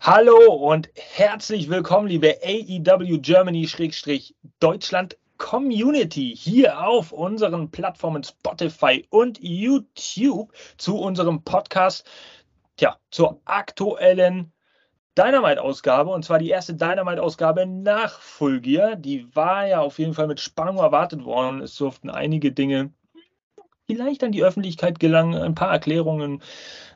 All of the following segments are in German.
Hallo und herzlich willkommen, liebe AEW Germany-Deutschland Community hier auf unseren Plattformen Spotify und YouTube zu unserem Podcast, tja, zur aktuellen Dynamite-Ausgabe und zwar die erste Dynamite-Ausgabe nach Full Gear. Die war ja auf jeden Fall mit Spannung erwartet worden. Es durften einige Dinge vielleicht an die Öffentlichkeit gelangen. Ein paar Erklärungen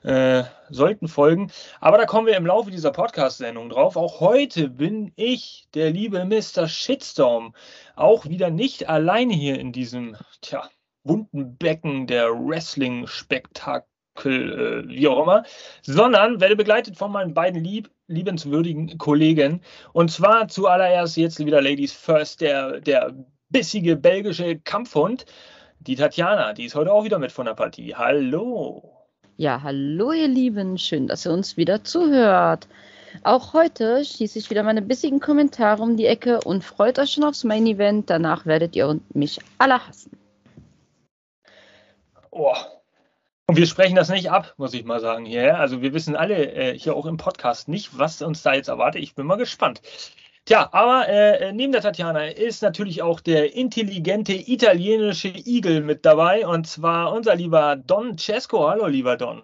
äh, sollten folgen. Aber da kommen wir im Laufe dieser Podcast-Sendung drauf. Auch heute bin ich, der liebe Mr. Shitstorm, auch wieder nicht alleine hier in diesem, tja, bunten Becken der Wrestling-Spektakel, äh, wie auch immer, sondern werde begleitet von meinen beiden lieb, liebenswürdigen Kollegen. Und zwar zuallererst jetzt wieder Ladies First, der, der bissige belgische Kampfhund die Tatjana, die ist heute auch wieder mit von der Partie. Hallo. Ja, hallo ihr Lieben, schön, dass ihr uns wieder zuhört. Auch heute schieße ich wieder meine bissigen Kommentare um die Ecke und freut euch schon aufs Main Event. Danach werdet ihr mich alle hassen. Oh. Und wir sprechen das nicht ab, muss ich mal sagen hier. Also wir wissen alle äh, hier auch im Podcast nicht, was uns da jetzt erwartet. Ich bin mal gespannt. Tja, aber äh, neben der Tatjana ist natürlich auch der intelligente italienische Igel mit dabei und zwar unser lieber Don Cesco. Hallo, lieber Don.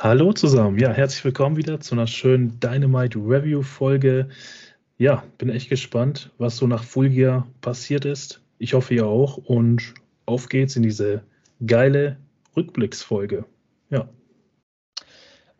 Hallo zusammen. Ja, herzlich willkommen wieder zu einer schönen Dynamite Review Folge. Ja, bin echt gespannt, was so nach Fulgia passiert ist. Ich hoffe ihr auch und auf geht's in diese geile Rückblicksfolge. Ja.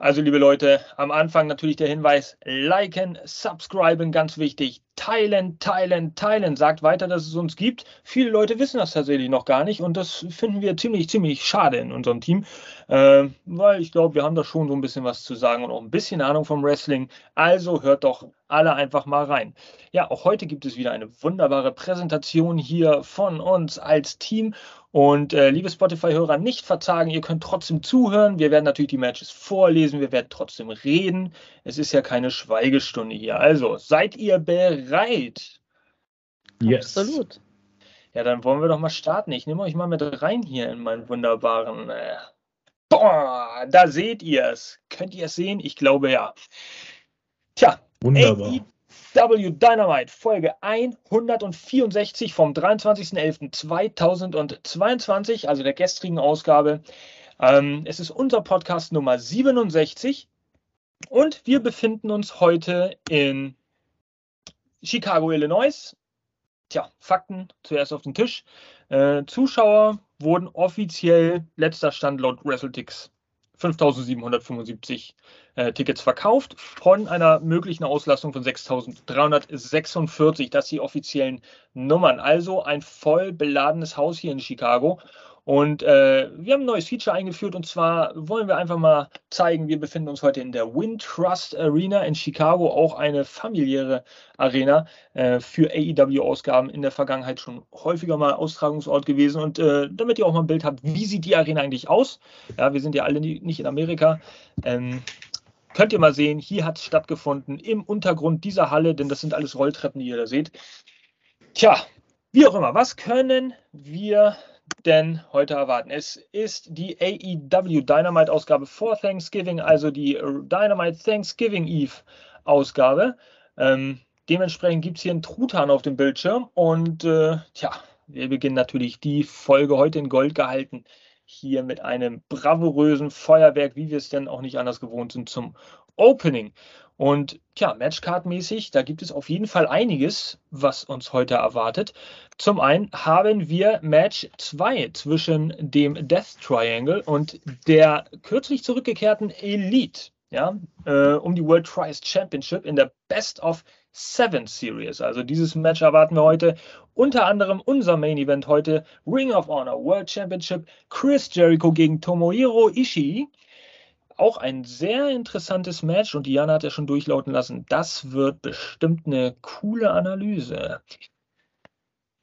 Also, liebe Leute, am Anfang natürlich der Hinweis: liken, subscriben, ganz wichtig. Teilen, teilen, teilen. Sagt weiter, dass es uns gibt. Viele Leute wissen das tatsächlich noch gar nicht und das finden wir ziemlich, ziemlich schade in unserem Team, äh, weil ich glaube, wir haben da schon so ein bisschen was zu sagen und auch ein bisschen Ahnung vom Wrestling. Also hört doch alle einfach mal rein. Ja, auch heute gibt es wieder eine wunderbare Präsentation hier von uns als Team und äh, liebe Spotify-Hörer, nicht verzagen, ihr könnt trotzdem zuhören. Wir werden natürlich die Matches vorlesen, wir werden trotzdem reden. Es ist ja keine Schweigestunde hier. Also, seid ihr bereit? Yes. Absolut. Ja, dann wollen wir doch mal starten. Ich nehme euch mal mit rein hier in meinen wunderbaren. Äh, boah, da seht ihr es. Könnt ihr es sehen? Ich glaube ja. Tja, Wunderbar. W Dynamite Folge 164 vom 23.11.2022, also der gestrigen Ausgabe. Ähm, es ist unser Podcast Nummer 67 und wir befinden uns heute in Chicago, Illinois. Tja, Fakten zuerst auf den Tisch. Äh, Zuschauer wurden offiziell letzter Stand laut WrestleTix 5775 äh, Tickets verkauft von einer möglichen Auslastung von 6346. Das sind die offiziellen Nummern. Also ein voll beladenes Haus hier in Chicago. Und äh, wir haben ein neues Feature eingeführt und zwar wollen wir einfach mal zeigen, wir befinden uns heute in der Wintrust Arena in Chicago, auch eine familiäre Arena äh, für AEW-Ausgaben in der Vergangenheit schon häufiger mal Austragungsort gewesen. Und äh, damit ihr auch mal ein Bild habt, wie sieht die Arena eigentlich aus? Ja, wir sind ja alle nicht in Amerika. Ähm, könnt ihr mal sehen, hier hat es stattgefunden im Untergrund dieser Halle, denn das sind alles Rolltreppen, die ihr da seht. Tja, wie auch immer, was können wir denn heute erwarten? Es ist die AEW Dynamite Ausgabe vor Thanksgiving, also die Dynamite Thanksgiving Eve Ausgabe. Ähm, dementsprechend gibt es hier einen Truthahn auf dem Bildschirm und äh, tja, wir beginnen natürlich die Folge heute in Gold gehalten. Hier mit einem bravourösen Feuerwerk, wie wir es denn auch nicht anders gewohnt sind, zum Opening. Und tja, Matchcard-mäßig, da gibt es auf jeden Fall einiges, was uns heute erwartet. Zum einen haben wir Match 2 zwischen dem Death Triangle und der kürzlich zurückgekehrten Elite, ja, äh, um die World Trials Championship in der Best of Seven Series. Also dieses Match erwarten wir heute. Unter anderem unser Main Event heute Ring of Honor World Championship Chris Jericho gegen Tomohiro Ishii auch ein sehr interessantes Match und Diana hat ja schon durchlauten lassen, das wird bestimmt eine coole Analyse.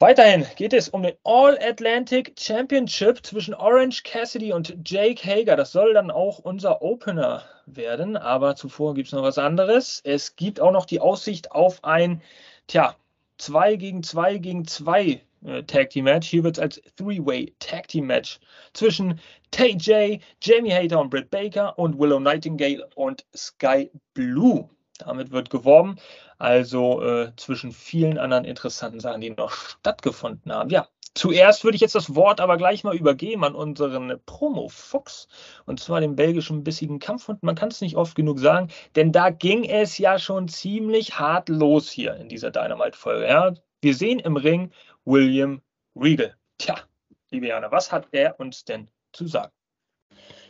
Weiterhin geht es um den All-Atlantic Championship zwischen Orange Cassidy und Jake Hager. Das soll dann auch unser Opener werden, aber zuvor gibt es noch was anderes. Es gibt auch noch die Aussicht auf ein, tja, 2 gegen 2 gegen 2 äh, Tag Team Match. Hier wird es als Three-Way Tag Team Match zwischen TJ, Jamie Hater und Britt Baker und Willow Nightingale und Sky Blue. Damit wird geworben. Also äh, zwischen vielen anderen interessanten Sachen, die noch stattgefunden haben. Ja, zuerst würde ich jetzt das Wort aber gleich mal übergeben an unseren Promo-Fuchs. Und zwar den belgischen bissigen Kampfhund. Man kann es nicht oft genug sagen, denn da ging es ja schon ziemlich hart los hier in dieser Dynamite-Folge. Ja? Wir sehen im Ring William Regal. Tja, liebe Jana, was hat er uns denn zu sagen?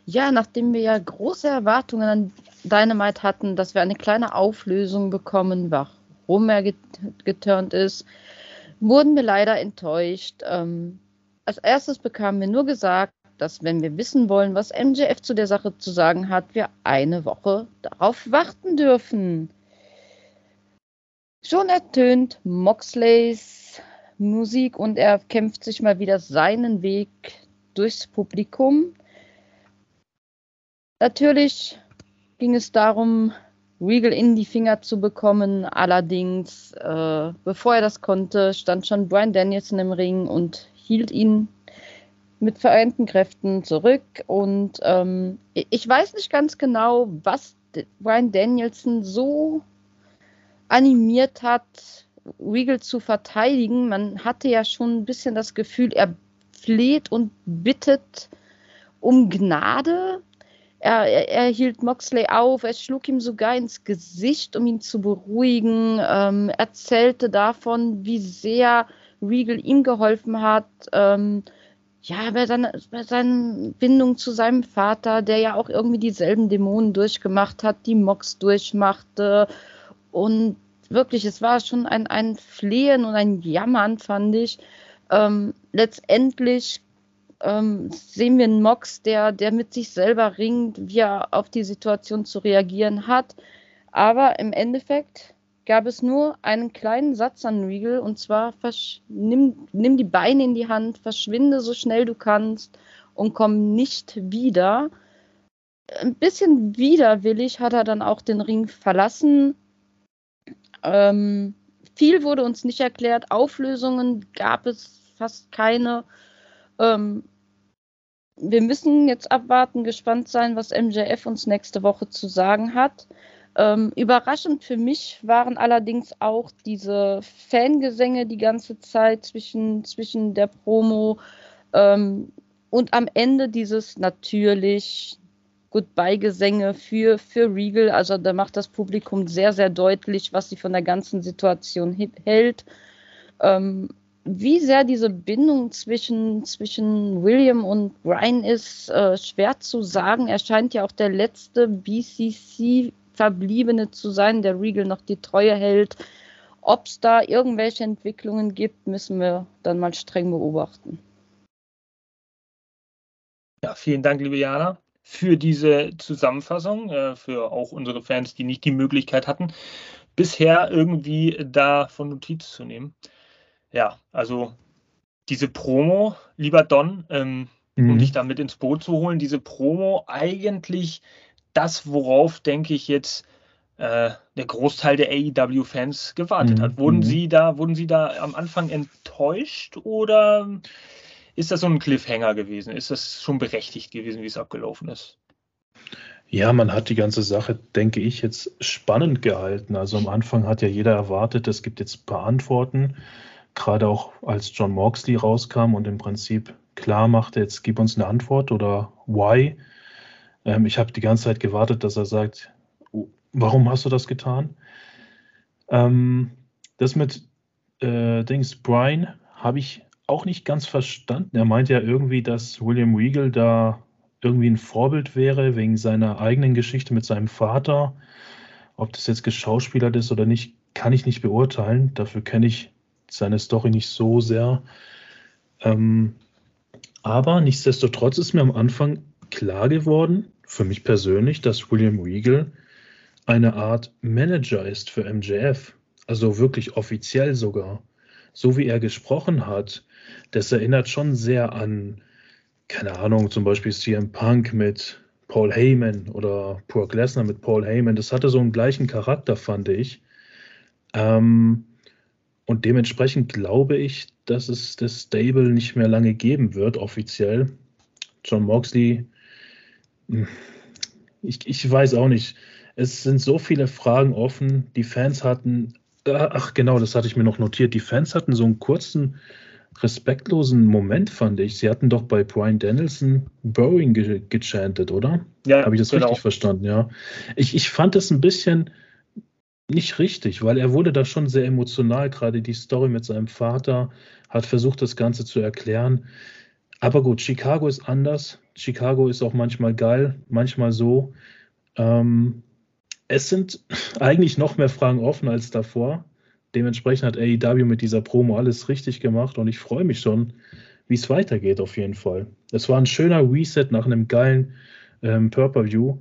Ja, nachdem wir ja große Erwartungen an Dynamite hatten, dass wir eine kleine Auflösung bekommen, warum er geturnt ist, wurden wir leider enttäuscht. Ähm, als erstes bekamen wir nur gesagt, dass wenn wir wissen wollen, was MJF zu der Sache zu sagen hat, wir eine Woche darauf warten dürfen. Schon ertönt Moxleys Musik und er kämpft sich mal wieder seinen Weg durchs Publikum. Natürlich ging es darum, Regal in die Finger zu bekommen. Allerdings, äh, bevor er das konnte, stand schon Brian Danielson im Ring und hielt ihn mit vereinten Kräften zurück. Und ähm, ich weiß nicht ganz genau, was Brian Danielson so animiert hat, Regal zu verteidigen. Man hatte ja schon ein bisschen das Gefühl, er fleht und bittet um Gnade er, er, er, hielt Moxley auf, er schlug ihm sogar ins Gesicht, um ihn zu beruhigen, ähm, erzählte davon, wie sehr Regal ihm geholfen hat. Ähm, ja, bei seiner, bei seiner Bindung zu seinem Vater, der ja auch irgendwie dieselben Dämonen durchgemacht hat, die Mox durchmachte. Und wirklich, es war schon ein, ein Flehen und ein Jammern, fand ich. Ähm, letztendlich ähm, sehen wir einen Mox, der, der mit sich selber ringt, wie er auf die Situation zu reagieren hat. Aber im Endeffekt gab es nur einen kleinen Satz an Regal und zwar nimm, nimm die Beine in die Hand, verschwinde so schnell du kannst und komm nicht wieder. Ein bisschen widerwillig hat er dann auch den Ring verlassen. Ähm, viel wurde uns nicht erklärt, Auflösungen gab es fast keine. Ähm, wir müssen jetzt abwarten, gespannt sein, was MJF uns nächste Woche zu sagen hat. Ähm, überraschend für mich waren allerdings auch diese Fangesänge die ganze Zeit zwischen, zwischen der Promo ähm, und am Ende dieses natürlich Goodbye-Gesänge für, für Regal. Also da macht das Publikum sehr, sehr deutlich, was sie von der ganzen Situation hält. Ähm, wie sehr diese Bindung zwischen, zwischen William und Brian ist, äh, schwer zu sagen. Er scheint ja auch der letzte BCC-Verbliebene zu sein, der Regal noch die Treue hält. Ob es da irgendwelche Entwicklungen gibt, müssen wir dann mal streng beobachten. Ja, vielen Dank, liebe Jana, für diese Zusammenfassung, äh, für auch unsere Fans, die nicht die Möglichkeit hatten, bisher irgendwie davon Notiz zu nehmen ja, also diese Promo, lieber Don, ähm, mhm. um dich da mit ins Boot zu holen, diese Promo eigentlich das, worauf, denke ich, jetzt äh, der Großteil der AEW-Fans gewartet mhm. hat. Wurden mhm. Sie da, wurden Sie da am Anfang enttäuscht oder ist das so ein Cliffhanger gewesen? Ist das schon berechtigt gewesen, wie es abgelaufen ist? Ja, man hat die ganze Sache, denke ich, jetzt spannend gehalten. Also am Anfang hat ja jeder erwartet, es gibt jetzt ein paar Antworten gerade auch als John Moxley rauskam und im Prinzip klar machte, jetzt gib uns eine Antwort oder why. Ähm, ich habe die ganze Zeit gewartet, dass er sagt, warum hast du das getan? Ähm, das mit äh, Dings Brian habe ich auch nicht ganz verstanden. Er meinte ja irgendwie, dass William Regal da irgendwie ein Vorbild wäre wegen seiner eigenen Geschichte mit seinem Vater. Ob das jetzt geschauspielert ist oder nicht, kann ich nicht beurteilen. Dafür kenne ich seine Story nicht so sehr. Ähm, aber nichtsdestotrotz ist mir am Anfang klar geworden, für mich persönlich, dass William Regal eine Art Manager ist für MJF. Also wirklich offiziell sogar. So wie er gesprochen hat, das erinnert schon sehr an, keine Ahnung, zum Beispiel CM Punk mit Paul Heyman oder Brock Lesnar mit Paul Heyman. Das hatte so einen gleichen Charakter, fand ich. Ähm, Und dementsprechend glaube ich, dass es das Stable nicht mehr lange geben wird, offiziell. John Moxley, hm, ich, ich weiß auch nicht. Es sind so viele Fragen offen. Die Fans hatten, ach genau, das hatte ich mir noch notiert. Die Fans hatten so einen kurzen, respektlosen Moment, fand ich. Sie hatten doch bei Brian Danielson Bowing ge gechantet, oder? Ja. Habe ich das genau. richtig verstanden, ja. Ich, ich fand es ein bisschen nicht richtig, weil er wurde da schon sehr emotional, gerade die Story mit seinem Vater, hat versucht, das Ganze zu erklären. Aber gut, Chicago ist anders. Chicago ist auch manchmal geil, manchmal so. Ähm, es sind eigentlich noch mehr Fragen offen als davor. Dementsprechend hat AEW mit dieser Promo alles richtig gemacht und ich freue mich schon, wie es weitergeht auf jeden Fall. Es war ein schöner Reset nach einem geilen ähm, Purple-View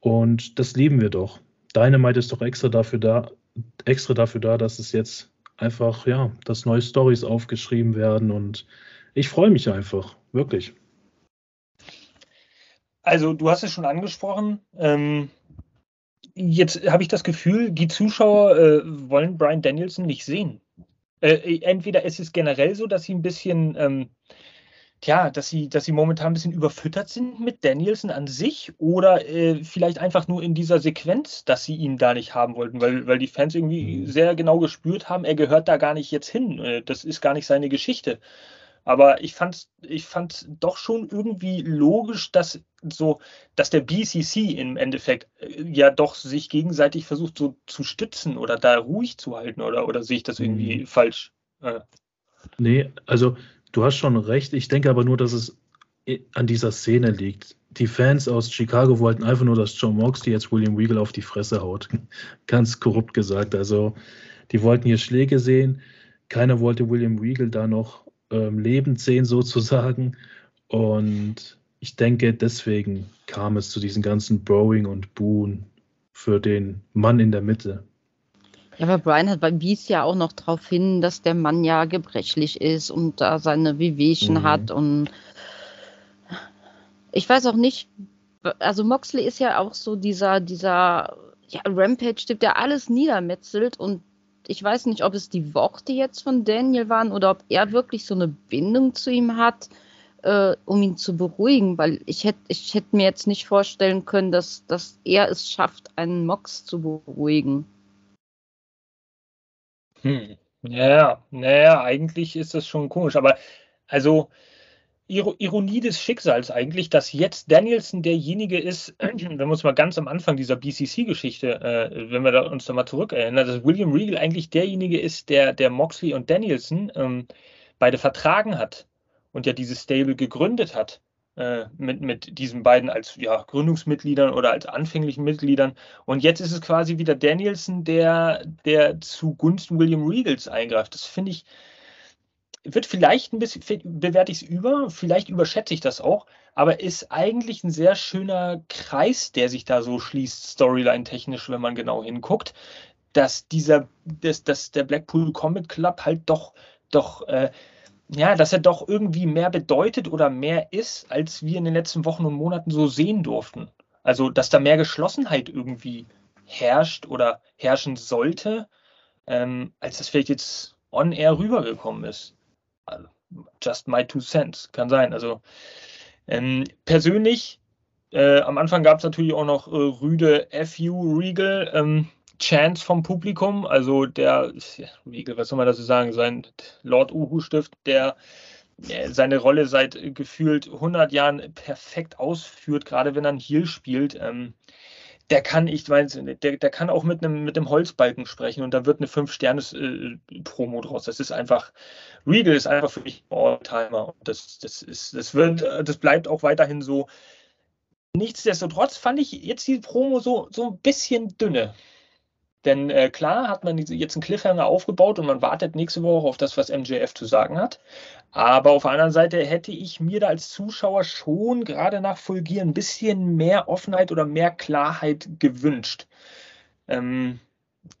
und das lieben wir doch. Dynamite ist doch extra dafür da, extra dafür da, dass es jetzt einfach, ja, dass neue Stories aufgeschrieben werden und ich freue mich einfach, wirklich. Also, du hast es schon angesprochen. Ähm, jetzt habe ich das Gefühl, die Zuschauer äh, wollen Brian Danielson nicht sehen. Äh, entweder ist es generell so, dass sie ein bisschen ähm, tja, dass sie, dass sie momentan ein bisschen überfüttert sind mit Danielson an sich oder äh, vielleicht einfach nur in dieser Sequenz, dass sie ihn da nicht haben wollten, weil, weil die Fans irgendwie mhm. sehr genau gespürt haben, er gehört da gar nicht jetzt hin. Äh, das ist gar nicht seine Geschichte. Aber ich fand ich fand doch schon irgendwie logisch, dass so, dass der BCC im Endeffekt äh, ja doch sich gegenseitig versucht so zu stützen oder da ruhig zu halten oder, oder sehe ich das irgendwie mhm. falsch? Äh. Nee, also Du hast schon recht. Ich denke aber nur, dass es an dieser Szene liegt. Die Fans aus Chicago wollten einfach nur, dass John Moxley jetzt William Regal auf die Fresse haut. Ganz korrupt gesagt. Also, die wollten hier Schläge sehen. Keiner wollte William Regal da noch ähm, lebend sehen, sozusagen. Und ich denke, deswegen kam es zu diesem ganzen Bowing und Boon für den Mann in der Mitte. Ja, aber Brian hat wies ja auch noch darauf hin, dass der Mann ja gebrechlich ist und da seine Wehwehchen mhm. hat und ich weiß auch nicht, also Moxley ist ja auch so dieser, dieser ja, Rampage-Typ, der alles niedermetzelt und ich weiß nicht, ob es die Worte jetzt von Daniel waren oder ob er wirklich so eine Bindung zu ihm hat, äh, um ihn zu beruhigen, weil ich hätte ich hätt mir jetzt nicht vorstellen können, dass, dass er es schafft, einen Mox zu beruhigen. Hm. Ja, naja, eigentlich ist das schon komisch, aber also Ironie des Schicksals eigentlich, dass jetzt Danielson derjenige ist, wenn wir uns mal ganz am Anfang dieser BCC-Geschichte, äh, wenn wir da uns da mal zurückerinnern, dass William Regal eigentlich derjenige ist, der, der Moxley und Danielson ähm, beide vertragen hat und ja dieses Stable gegründet hat äh, mit, mit diesen beiden als ja, Gründungsmitgliedern oder als anfänglichen Mitgliedern. Und jetzt ist es quasi wieder Danielson, der, der zugunsten William Regals eingreift. Das finde ich, wird vielleicht ein bisschen, bewerte ich es über, vielleicht überschätze ich das auch, aber ist eigentlich ein sehr schöner Kreis, der sich da so schließt, Storyline-technisch, wenn man genau hinguckt, dass dieser, dass, dass der Blackpool Comic Club halt doch, doch äh, ja, dass er doch irgendwie mehr bedeutet oder mehr ist, als wir in den letzten Wochen und Monaten so sehen durften. Also, dass da mehr Geschlossenheit irgendwie herrscht oder herrschen sollte, ähm, als das vielleicht jetzt on air rübergekommen ist. Also, just my two cents, kann sein. Also, ähm, persönlich, äh, am Anfang gab es natürlich auch noch äh, rüde FU Regal. Ähm, Chance vom Publikum, also der, was soll man dazu sagen, sein Lord Uhu-Stift, der seine Rolle seit gefühlt 100 Jahren perfekt ausführt, gerade wenn er ein Heel spielt. Ähm, der kann, ich weiß, der, der kann auch mit einem, mit Holzbalken sprechen und da wird eine 5-Sternes-Promo äh, draus. Das ist einfach, Regal ist einfach für mich ein All-Timer. Das, das, ist, das, wird, das bleibt auch weiterhin so. Nichtsdestotrotz fand ich jetzt die Promo so, so ein bisschen dünne. Denn äh, klar hat man jetzt einen Cliffhanger aufgebaut und man wartet nächste Woche auf das, was MJF zu sagen hat. Aber auf der anderen Seite hätte ich mir da als Zuschauer schon gerade nach Fulgier ein bisschen mehr Offenheit oder mehr Klarheit gewünscht. Ähm,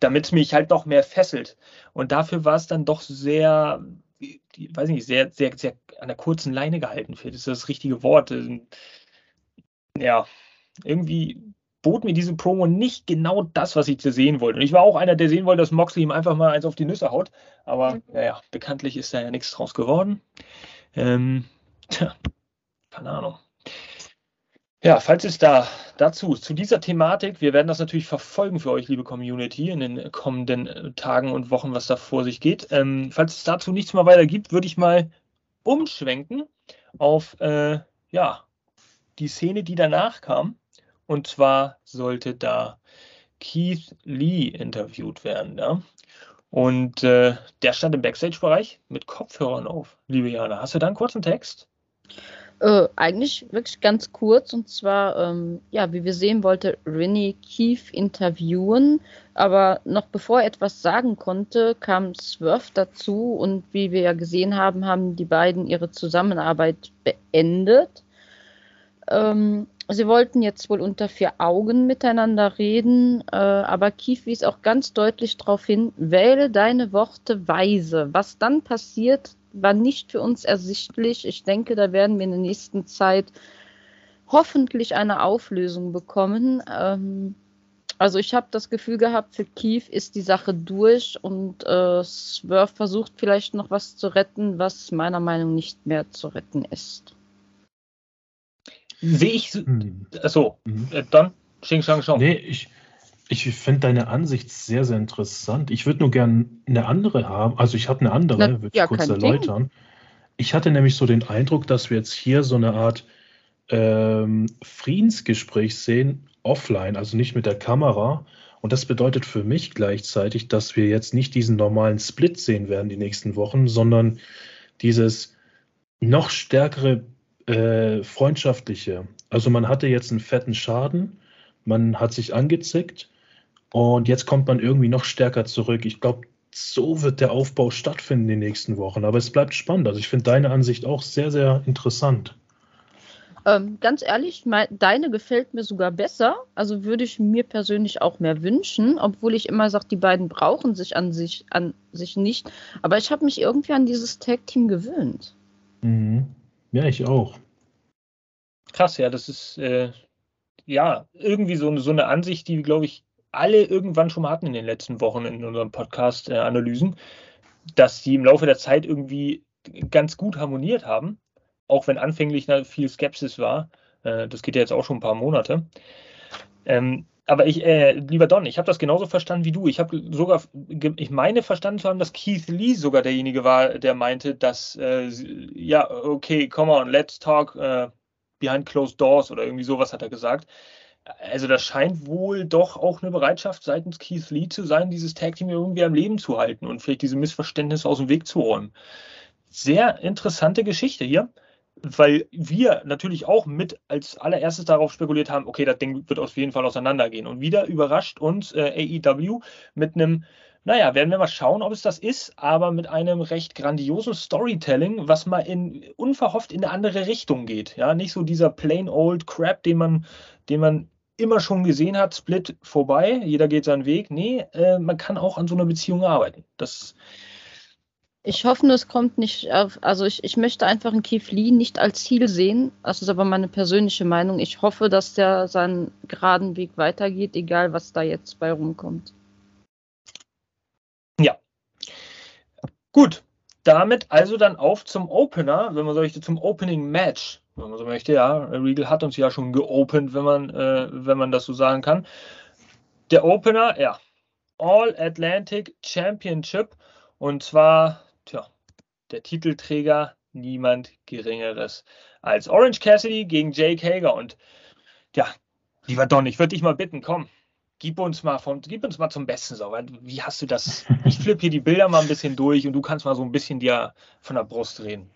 damit es mich halt noch mehr fesselt. Und dafür war es dann doch sehr, die, weiß nicht, sehr, sehr, sehr an der kurzen Leine gehalten. Das ist das richtige Wort. Ja, irgendwie bot mir diese Promo nicht genau das, was ich zu sehen wollte. Und ich war auch einer, der sehen wollte, dass Moxley ihm einfach mal eins auf die Nüsse haut. Aber naja, bekanntlich ist da ja nichts draus geworden. Ähm, tja, keine Ahnung. Ja, falls es da dazu, zu dieser Thematik, wir werden das natürlich verfolgen für euch, liebe Community, in den kommenden äh, Tagen und Wochen, was da vor sich geht. Ähm, falls es dazu nichts mehr weiter gibt, würde ich mal umschwenken auf äh, ja, die Szene, die danach kam. Und zwar sollte da Keith Lee interviewt werden. Ja? Und äh, der stand im Backstage-Bereich mit Kopfhörern auf. Liebe Jana, hast du da einen kurzen Text? Äh, eigentlich wirklich ganz kurz und zwar, ähm, ja, wie wir sehen, wollte Rennie Keith interviewen, aber noch bevor er etwas sagen konnte, kam Swerve dazu und wie wir ja gesehen haben, haben die beiden ihre Zusammenarbeit beendet. Ähm, sie wollten jetzt wohl unter vier Augen miteinander reden, äh, aber Keith wies auch ganz deutlich darauf hin, wähle deine Worte weise. Was dann passiert, war nicht für uns ersichtlich. Ich denke, da werden wir in der nächsten Zeit hoffentlich eine Auflösung bekommen. Ähm, also ich habe das Gefühl gehabt, für Keith ist die Sache durch und äh, Swerve versucht vielleicht noch was zu retten, was meiner Meinung nach nicht mehr zu retten ist. Sehe ich. Hm. Achso, mhm. Äh, dann Xing Shang Shang. Nee, ich, ich finde deine Ansicht sehr, sehr interessant. Ich würde nur gerne eine andere haben. Also ich habe eine andere, würde ja, ich kurz erläutern. Ding. Ich hatte nämlich so den Eindruck, dass wir jetzt hier so eine Art ähm, Friedensgespräch sehen, offline, also nicht mit der Kamera. Und das bedeutet für mich gleichzeitig, dass wir jetzt nicht diesen normalen Split sehen werden die nächsten Wochen, sondern dieses noch stärkere äh, freundschaftliche. Also man hatte jetzt einen fetten Schaden, man hat sich angezickt und jetzt kommt man irgendwie noch stärker zurück. Ich glaube, so wird der Aufbau stattfinden in den nächsten Wochen. Aber es bleibt spannend. Also ich finde deine Ansicht auch sehr, sehr interessant. Ähm, ganz ehrlich, mein, deine gefällt mir sogar besser. Also würde ich mir persönlich auch mehr wünschen, obwohl ich immer sage, die beiden brauchen sich an sich, an sich nicht. Aber ich habe mich irgendwie an dieses Tag-Team gewöhnt. Mhm. Ja, ich auch. Krass, ja, das ist äh, ja irgendwie so, so eine Ansicht, die, glaube ich, alle irgendwann schon mal hatten in den letzten Wochen in unseren Podcast-Analysen, dass die im Laufe der Zeit irgendwie ganz gut harmoniert haben, auch wenn anfänglich viel Skepsis war. Äh, das geht ja jetzt auch schon ein paar Monate. Ähm, aber ich, äh, lieber Don, ich habe das genauso verstanden wie du. Ich habe sogar, ich meine verstanden zu haben, dass Keith Lee sogar derjenige war, der meinte, dass, äh, ja, okay, come on, let's talk uh, behind closed doors oder irgendwie sowas hat er gesagt also das scheint wohl doch auch eine Bereitschaft seitens Keith Lee zu sein, dieses Tag Team irgendwie am Leben zu halten und vielleicht diese Missverständnisse aus dem Weg zu räumen. Sehr interessante Geschichte hier, weil wir natürlich auch mit als allererstes darauf spekuliert haben, okay, das Ding wird auf jeden Fall auseinandergehen. Und wieder überrascht uns äh, AEW mit einem naja, werden wir mal schauen, ob es das ist, aber mit einem recht grandiosen Storytelling, was mal in unverhofft in eine andere Richtung geht. Ja, nicht so dieser plain old Crap, den man, den man immer schon gesehen hat, Split vorbei, jeder geht seinen Weg. Nee, äh, man kann auch an so einer Beziehung arbeiten. Das ich hoffe, es kommt nicht auf, also ich, ich möchte einfach einen Keith Lee nicht als Ziel sehen. Das ist aber meine persönliche Meinung. Ich hoffe, dass der seinen geraden Weg weitergeht, egal was da jetzt bei rumkommt. Ja. Gut. Damit also dann auf zum Opener, wenn man so möchte, zum Opening Match wenn man so möchte. Ja, Regal hat uns ja schon geopend, wenn man, äh, wenn man das so sagen kann. Der Opener, ja, All Atlantic Championship und zwar, der Titelträger niemand Geringeres als Orange Cassidy gegen Jake Hager und ja, lieber Don, ich würde dich mal bitten, komm, gib uns mal von, gib uns mal zum Besten so. Wie hast du das? Ich flippe hier die Bilder mal ein bisschen durch und du kannst mal so ein bisschen dir von der Brust reden.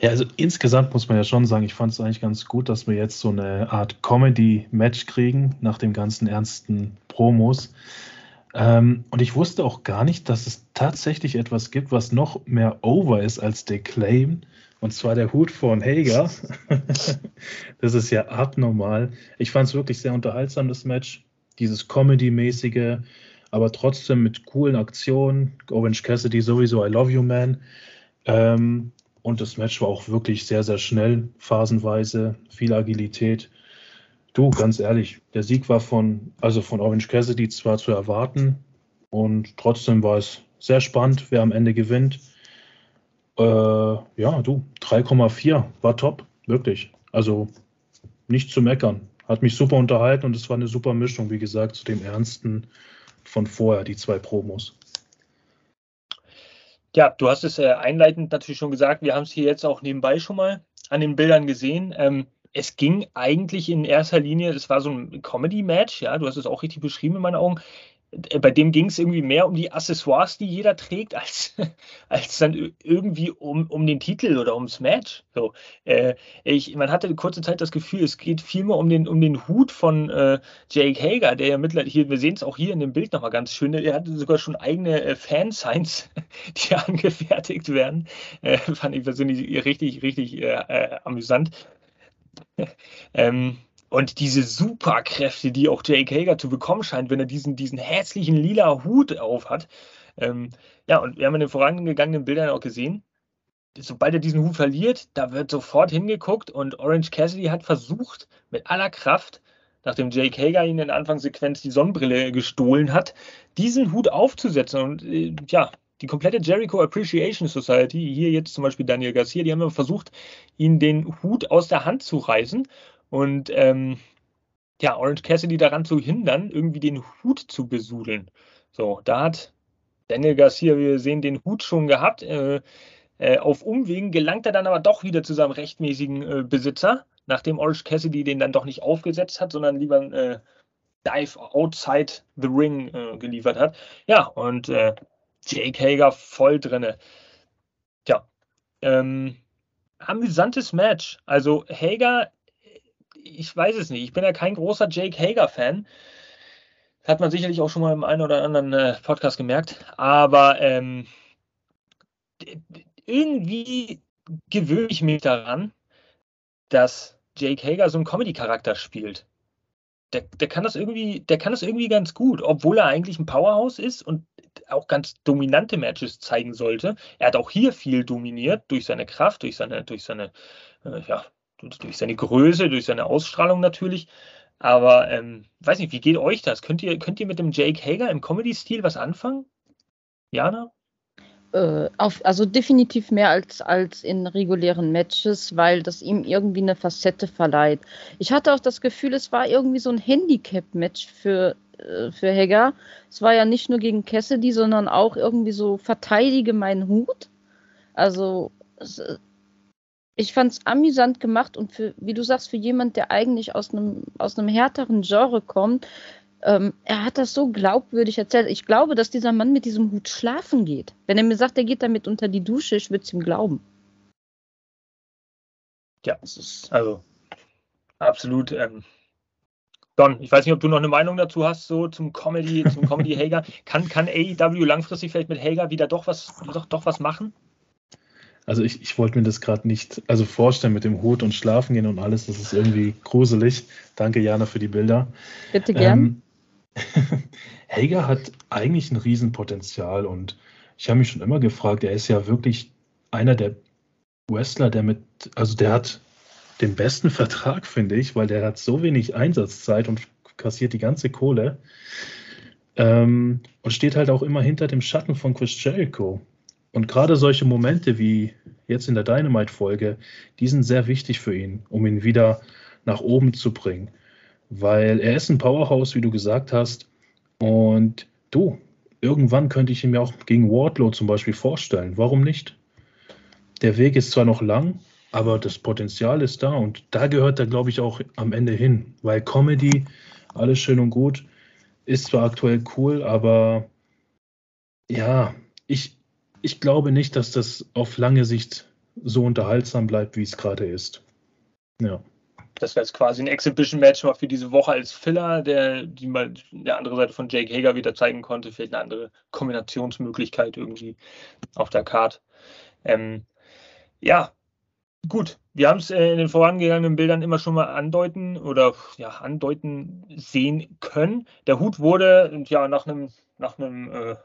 Ja, also insgesamt muss man ja schon sagen, ich fand es eigentlich ganz gut, dass wir jetzt so eine Art Comedy-Match kriegen nach dem ganzen ernsten Promos. Ähm, und ich wusste auch gar nicht, dass es tatsächlich etwas gibt, was noch mehr over ist als der Claim. Und zwar der Hut von Hager. das ist ja abnormal. Ich fand es wirklich sehr unterhaltsam, das Match. Dieses Comedy-mäßige, aber trotzdem mit coolen Aktionen. Orange Cassidy sowieso, I love you, man. Ähm, und das Match war auch wirklich sehr, sehr schnell, phasenweise, viel Agilität. Du, ganz ehrlich, der Sieg war von, also von Orange Cassidy zwar zu erwarten und trotzdem war es sehr spannend, wer am Ende gewinnt. Äh, ja, du, 3,4 war top, wirklich. Also nicht zu meckern. Hat mich super unterhalten und es war eine super Mischung, wie gesagt, zu dem Ernsten von vorher, die zwei Promos. Ja, du hast es äh, einleitend natürlich schon gesagt. Wir haben es hier jetzt auch nebenbei schon mal an den Bildern gesehen. Ähm, es ging eigentlich in erster Linie, es war so ein Comedy-Match, ja, du hast es auch richtig beschrieben in meinen Augen. Äh, bei dem ging es irgendwie mehr um die Accessoires, die jeder trägt, als, als dann irgendwie um, um den Titel oder ums Match. So, äh, ich, man hatte kurze Zeit das Gefühl, es geht vielmehr um den, um den Hut von äh, Jake Hager, der ja mittlerweile hier, wir sehen es auch hier in dem Bild nochmal ganz schön, er hatte sogar schon eigene äh, Fansigns, die angefertigt werden. Äh, fand ich persönlich richtig, richtig äh, äh, amüsant. ähm, und diese Superkräfte, die auch Jake Hager zu bekommen scheint, wenn er diesen, diesen hässlichen lila Hut auf hat. Ähm, ja, und wir haben in den vorangegangenen Bildern auch gesehen, sobald er diesen Hut verliert, da wird sofort hingeguckt und Orange Cassidy hat versucht, mit aller Kraft, nachdem Jake Hager ihn in der Anfangssequenz die Sonnenbrille gestohlen hat, diesen Hut aufzusetzen. Und äh, ja, die komplette Jericho Appreciation Society, hier jetzt zum Beispiel Daniel Garcia, die haben versucht, ihn den Hut aus der Hand zu reißen und ähm, ja, Orange Cassidy daran zu hindern, irgendwie den Hut zu besudeln. So, da hat Daniel Garcia, wir sehen, den Hut schon gehabt. Äh, äh, auf Umwegen gelangt er dann aber doch wieder zu seinem rechtmäßigen äh, Besitzer, nachdem Orange Cassidy den dann doch nicht aufgesetzt hat, sondern lieber ein äh, Dive outside the ring äh, geliefert hat. Ja, und äh, Jake Hager voll drinne. Tja, ähm, amüsantes Match. Also Hager ich weiß es nicht. Ich bin ja kein großer Jake Hager-Fan. Hat man sicherlich auch schon mal im einen oder anderen äh, Podcast gemerkt. Aber ähm, irgendwie gewöhne ich mich daran, dass Jake Hager so einen Comedy-Charakter spielt. Der, der, kann das irgendwie, der kann das irgendwie ganz gut, obwohl er eigentlich ein Powerhouse ist und auch ganz dominante Matches zeigen sollte. Er hat auch hier viel dominiert durch seine Kraft, durch seine, durch seine äh, ja, durch seine Größe, durch seine Ausstrahlung natürlich. Aber ähm, weiß nicht, wie geht euch das? Könnt ihr, könnt ihr mit dem Jake Hager im Comedy-Stil was anfangen? Jana? Äh, auf, also definitiv mehr als, als in regulären Matches, weil das ihm irgendwie eine Facette verleiht. Ich hatte auch das Gefühl, es war irgendwie so ein Handicap-Match für, äh, für Hager. Es war ja nicht nur gegen Cassidy, sondern auch irgendwie so verteidige meinen Hut. Also ich fand es amüsant gemacht und für, wie du sagst, für jemand, der eigentlich aus einem aus einem härteren Genre kommt, ähm, er hat das so glaubwürdig erzählt. Ich glaube, dass dieser Mann mit diesem Hut schlafen geht. Wenn er mir sagt, er geht damit unter die Dusche, ich würde es ihm glauben. Ja, also absolut. Ähm, Don, ich weiß nicht, ob du noch eine Meinung dazu hast, so zum Comedy, zum Comedy Hager. Kann, kann AEW langfristig vielleicht mit Hager wieder doch was, doch, doch was machen? Also ich, ich wollte mir das gerade nicht, also vorstellen mit dem Hut und Schlafen gehen und alles, das ist irgendwie gruselig. Danke, Jana, für die Bilder. Bitte gern. Ähm, Hager hat eigentlich ein Riesenpotenzial und ich habe mich schon immer gefragt, er ist ja wirklich einer der Wrestler, der mit, also der hat den besten Vertrag, finde ich, weil der hat so wenig Einsatzzeit und kassiert die ganze Kohle. Ähm, und steht halt auch immer hinter dem Schatten von Chris Jericho. Und gerade solche Momente wie jetzt in der Dynamite-Folge, die sind sehr wichtig für ihn, um ihn wieder nach oben zu bringen. Weil er ist ein Powerhouse, wie du gesagt hast. Und du, irgendwann könnte ich ihn mir auch gegen Wardlow zum Beispiel vorstellen. Warum nicht? Der Weg ist zwar noch lang, aber das Potenzial ist da und da gehört er, glaube ich, auch am Ende hin. Weil Comedy, alles schön und gut, ist zwar aktuell cool, aber ja, ich, ich glaube nicht, dass das auf lange Sicht so unterhaltsam bleibt, wie es gerade ist. Ja. Das wäre jetzt quasi ein Exhibition-Match mal für diese Woche als Filler, der die mal der andere Seite von Jake Hager wieder zeigen konnte. Vielleicht eine andere Kombinationsmöglichkeit irgendwie auf der Card. Ähm, ja, gut. Wir haben es äh, in den vorangegangenen Bildern immer schon mal andeuten oder ja, andeuten sehen können. Der Hut wurde ja nach einem nach einem äh,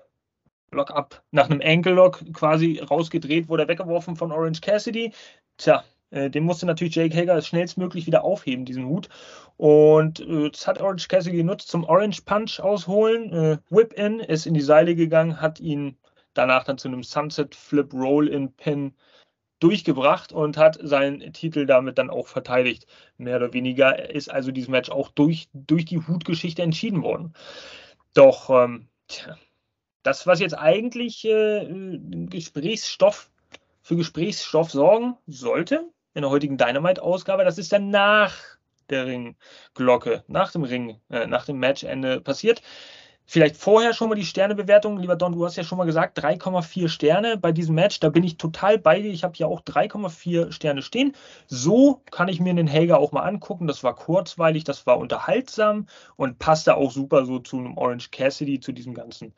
Lock-up nach einem Ankle-Lock quasi rausgedreht, wurde weggeworfen von Orange Cassidy. Tja, Äh, den musste natürlich Jake Hager schnellstmöglich wieder aufheben, diesen Hut. Und äh, das hat Orange Cassidy genutzt zum Orange Punch ausholen. Äh, Whip-In ist in die Seile gegangen, hat ihn danach dann zu einem Sunset Flip Roll-In Pin durchgebracht und hat seinen Titel damit dann auch verteidigt. Mehr oder weniger ist also dieses Match auch durch, durch die Hutgeschichte entschieden worden. Doch ähm, tja, das, was jetzt eigentlich äh, Gesprächsstoff für Gesprächsstoff sorgen sollte, in der heutigen Dynamite-Ausgabe. Das ist dann nach der Ringglocke, nach dem Ring, äh, nach dem Matchende passiert. Vielleicht vorher schon mal die Sternebewertung. Lieber Don, du hast ja schon mal gesagt, 3,4 Sterne bei diesem Match. Da bin ich total bei dir. Ich habe hier auch 3,4 Sterne stehen. So kann ich mir den Hager auch mal angucken. Das war kurzweilig, das war unterhaltsam und passte auch super so zu einem Orange Cassidy, zu diesem ganzen,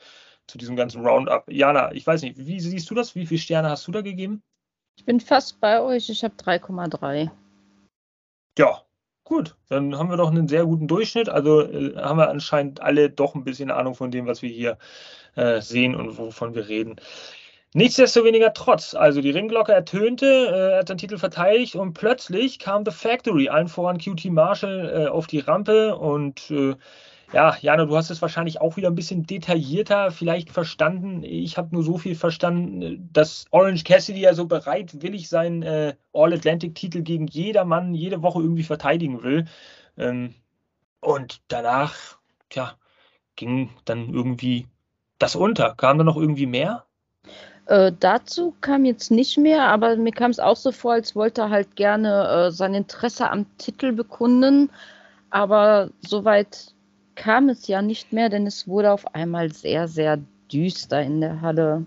zu diesem ganzen Roundup. Jana, ich weiß nicht, wie siehst du das? Wie viele Sterne hast du da gegeben? Ich bin fast bei euch. Ich habe 3,3. Ja, gut. Dann haben wir doch einen sehr guten Durchschnitt. Also äh, haben wir anscheinend alle doch ein bisschen Ahnung von dem, was wir hier äh, sehen und wovon wir reden. Nichtsdestoweniger trotz, also die Ringglocke ertönte, äh, er hat seinen Titel verteidigt und plötzlich kam The Factory, allen voran QT Marshall, äh, auf die Rampe und äh, ja, Jana, du hast es wahrscheinlich auch wieder ein bisschen detaillierter vielleicht verstanden. Ich habe nur so viel verstanden, dass Orange Cassidy ja so bereitwillig seinen äh, All-Atlantic-Titel gegen jedermann jede Woche irgendwie verteidigen will. Ähm, und danach, tja, ging dann irgendwie das unter. Kam da noch irgendwie mehr? Äh, dazu kam jetzt nicht mehr, aber mir kam es auch so vor, als wollte er halt gerne äh, sein Interesse am Titel bekunden. Aber soweit kam es ja nicht mehr, denn es wurde auf einmal sehr, sehr düster in der Halle.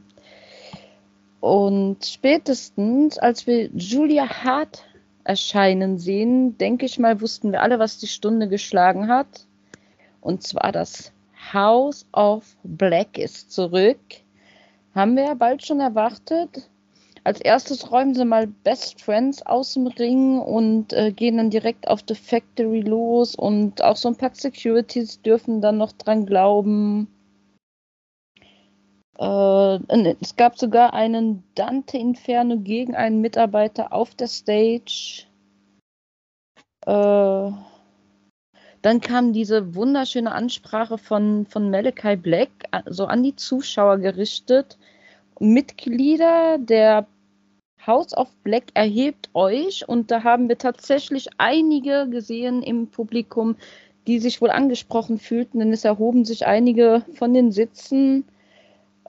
Und spätestens, als wir Julia Hart erscheinen sehen, denke ich mal, wussten wir alle, was die Stunde geschlagen hat. Und zwar das House of Black ist zurück. Haben wir ja bald schon erwartet. Als erstes räumen sie mal Best Friends aus dem Ring und äh, gehen dann direkt auf The Factory los und auch so ein paar Securities dürfen dann noch dran glauben. Äh, es gab sogar einen Dante Inferno gegen einen Mitarbeiter auf der Stage. Äh, dann kam diese wunderschöne Ansprache von, von Malachi Black, so an die Zuschauer gerichtet. Mitglieder der House of Black erhebt euch und da haben wir tatsächlich einige gesehen im Publikum, die sich wohl angesprochen fühlten, denn es erhoben sich einige von den Sitzen.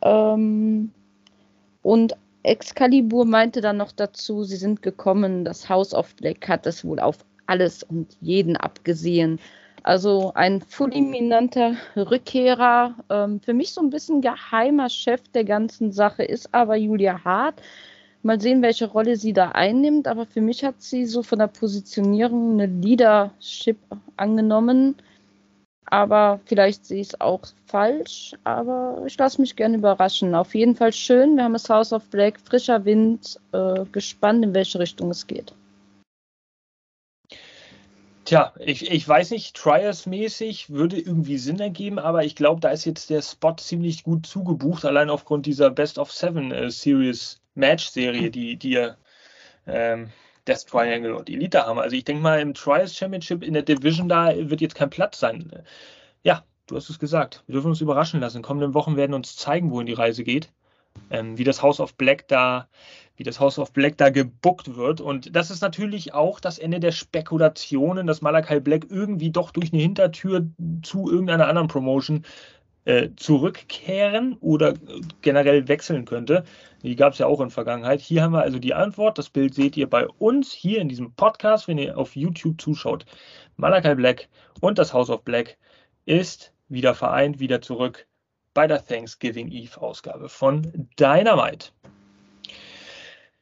Ähm, und Excalibur meinte dann noch dazu, sie sind gekommen, das House of Black hat es wohl auf alles und jeden abgesehen. Also ein fulminanter Rückkehrer, ähm, für mich so ein bisschen geheimer Chef der ganzen Sache ist aber Julia Hart. Mal sehen, welche Rolle sie da einnimmt, aber für mich hat sie so von der Positionierung eine Leadership angenommen. Aber vielleicht sehe ich es auch falsch, aber ich lasse mich gerne überraschen. Auf jeden Fall schön. Wir haben das House of Black, frischer Wind, äh, gespannt, in welche Richtung es geht. Tja, ich, ich weiß nicht, Trials-mäßig würde irgendwie Sinn ergeben, aber ich glaube, da ist jetzt der Spot ziemlich gut zugebucht, allein aufgrund dieser Best of Seven äh, Series Match-Serie, die, die ähm, Death Triangle und Elite haben. Also ich denke mal, im Trials Championship in der Division da wird jetzt kein Platz sein. Ja, du hast es gesagt. Wir dürfen uns überraschen lassen. In kommenden Wochen werden uns zeigen, wohin die Reise geht. Ähm, wie das House of Black da wie das House of Black da gebuckt wird. Und das ist natürlich auch das Ende der Spekulationen, dass Malakai Black irgendwie doch durch eine Hintertür zu irgendeiner anderen Promotion äh, zurückkehren oder generell wechseln könnte. Die gab es ja auch in der Vergangenheit. Hier haben wir also die Antwort. Das Bild seht ihr bei uns hier in diesem Podcast, wenn ihr auf YouTube zuschaut. Malakai Black und das House of Black ist wieder vereint, wieder zurück bei der Thanksgiving Eve Ausgabe von Dynamite.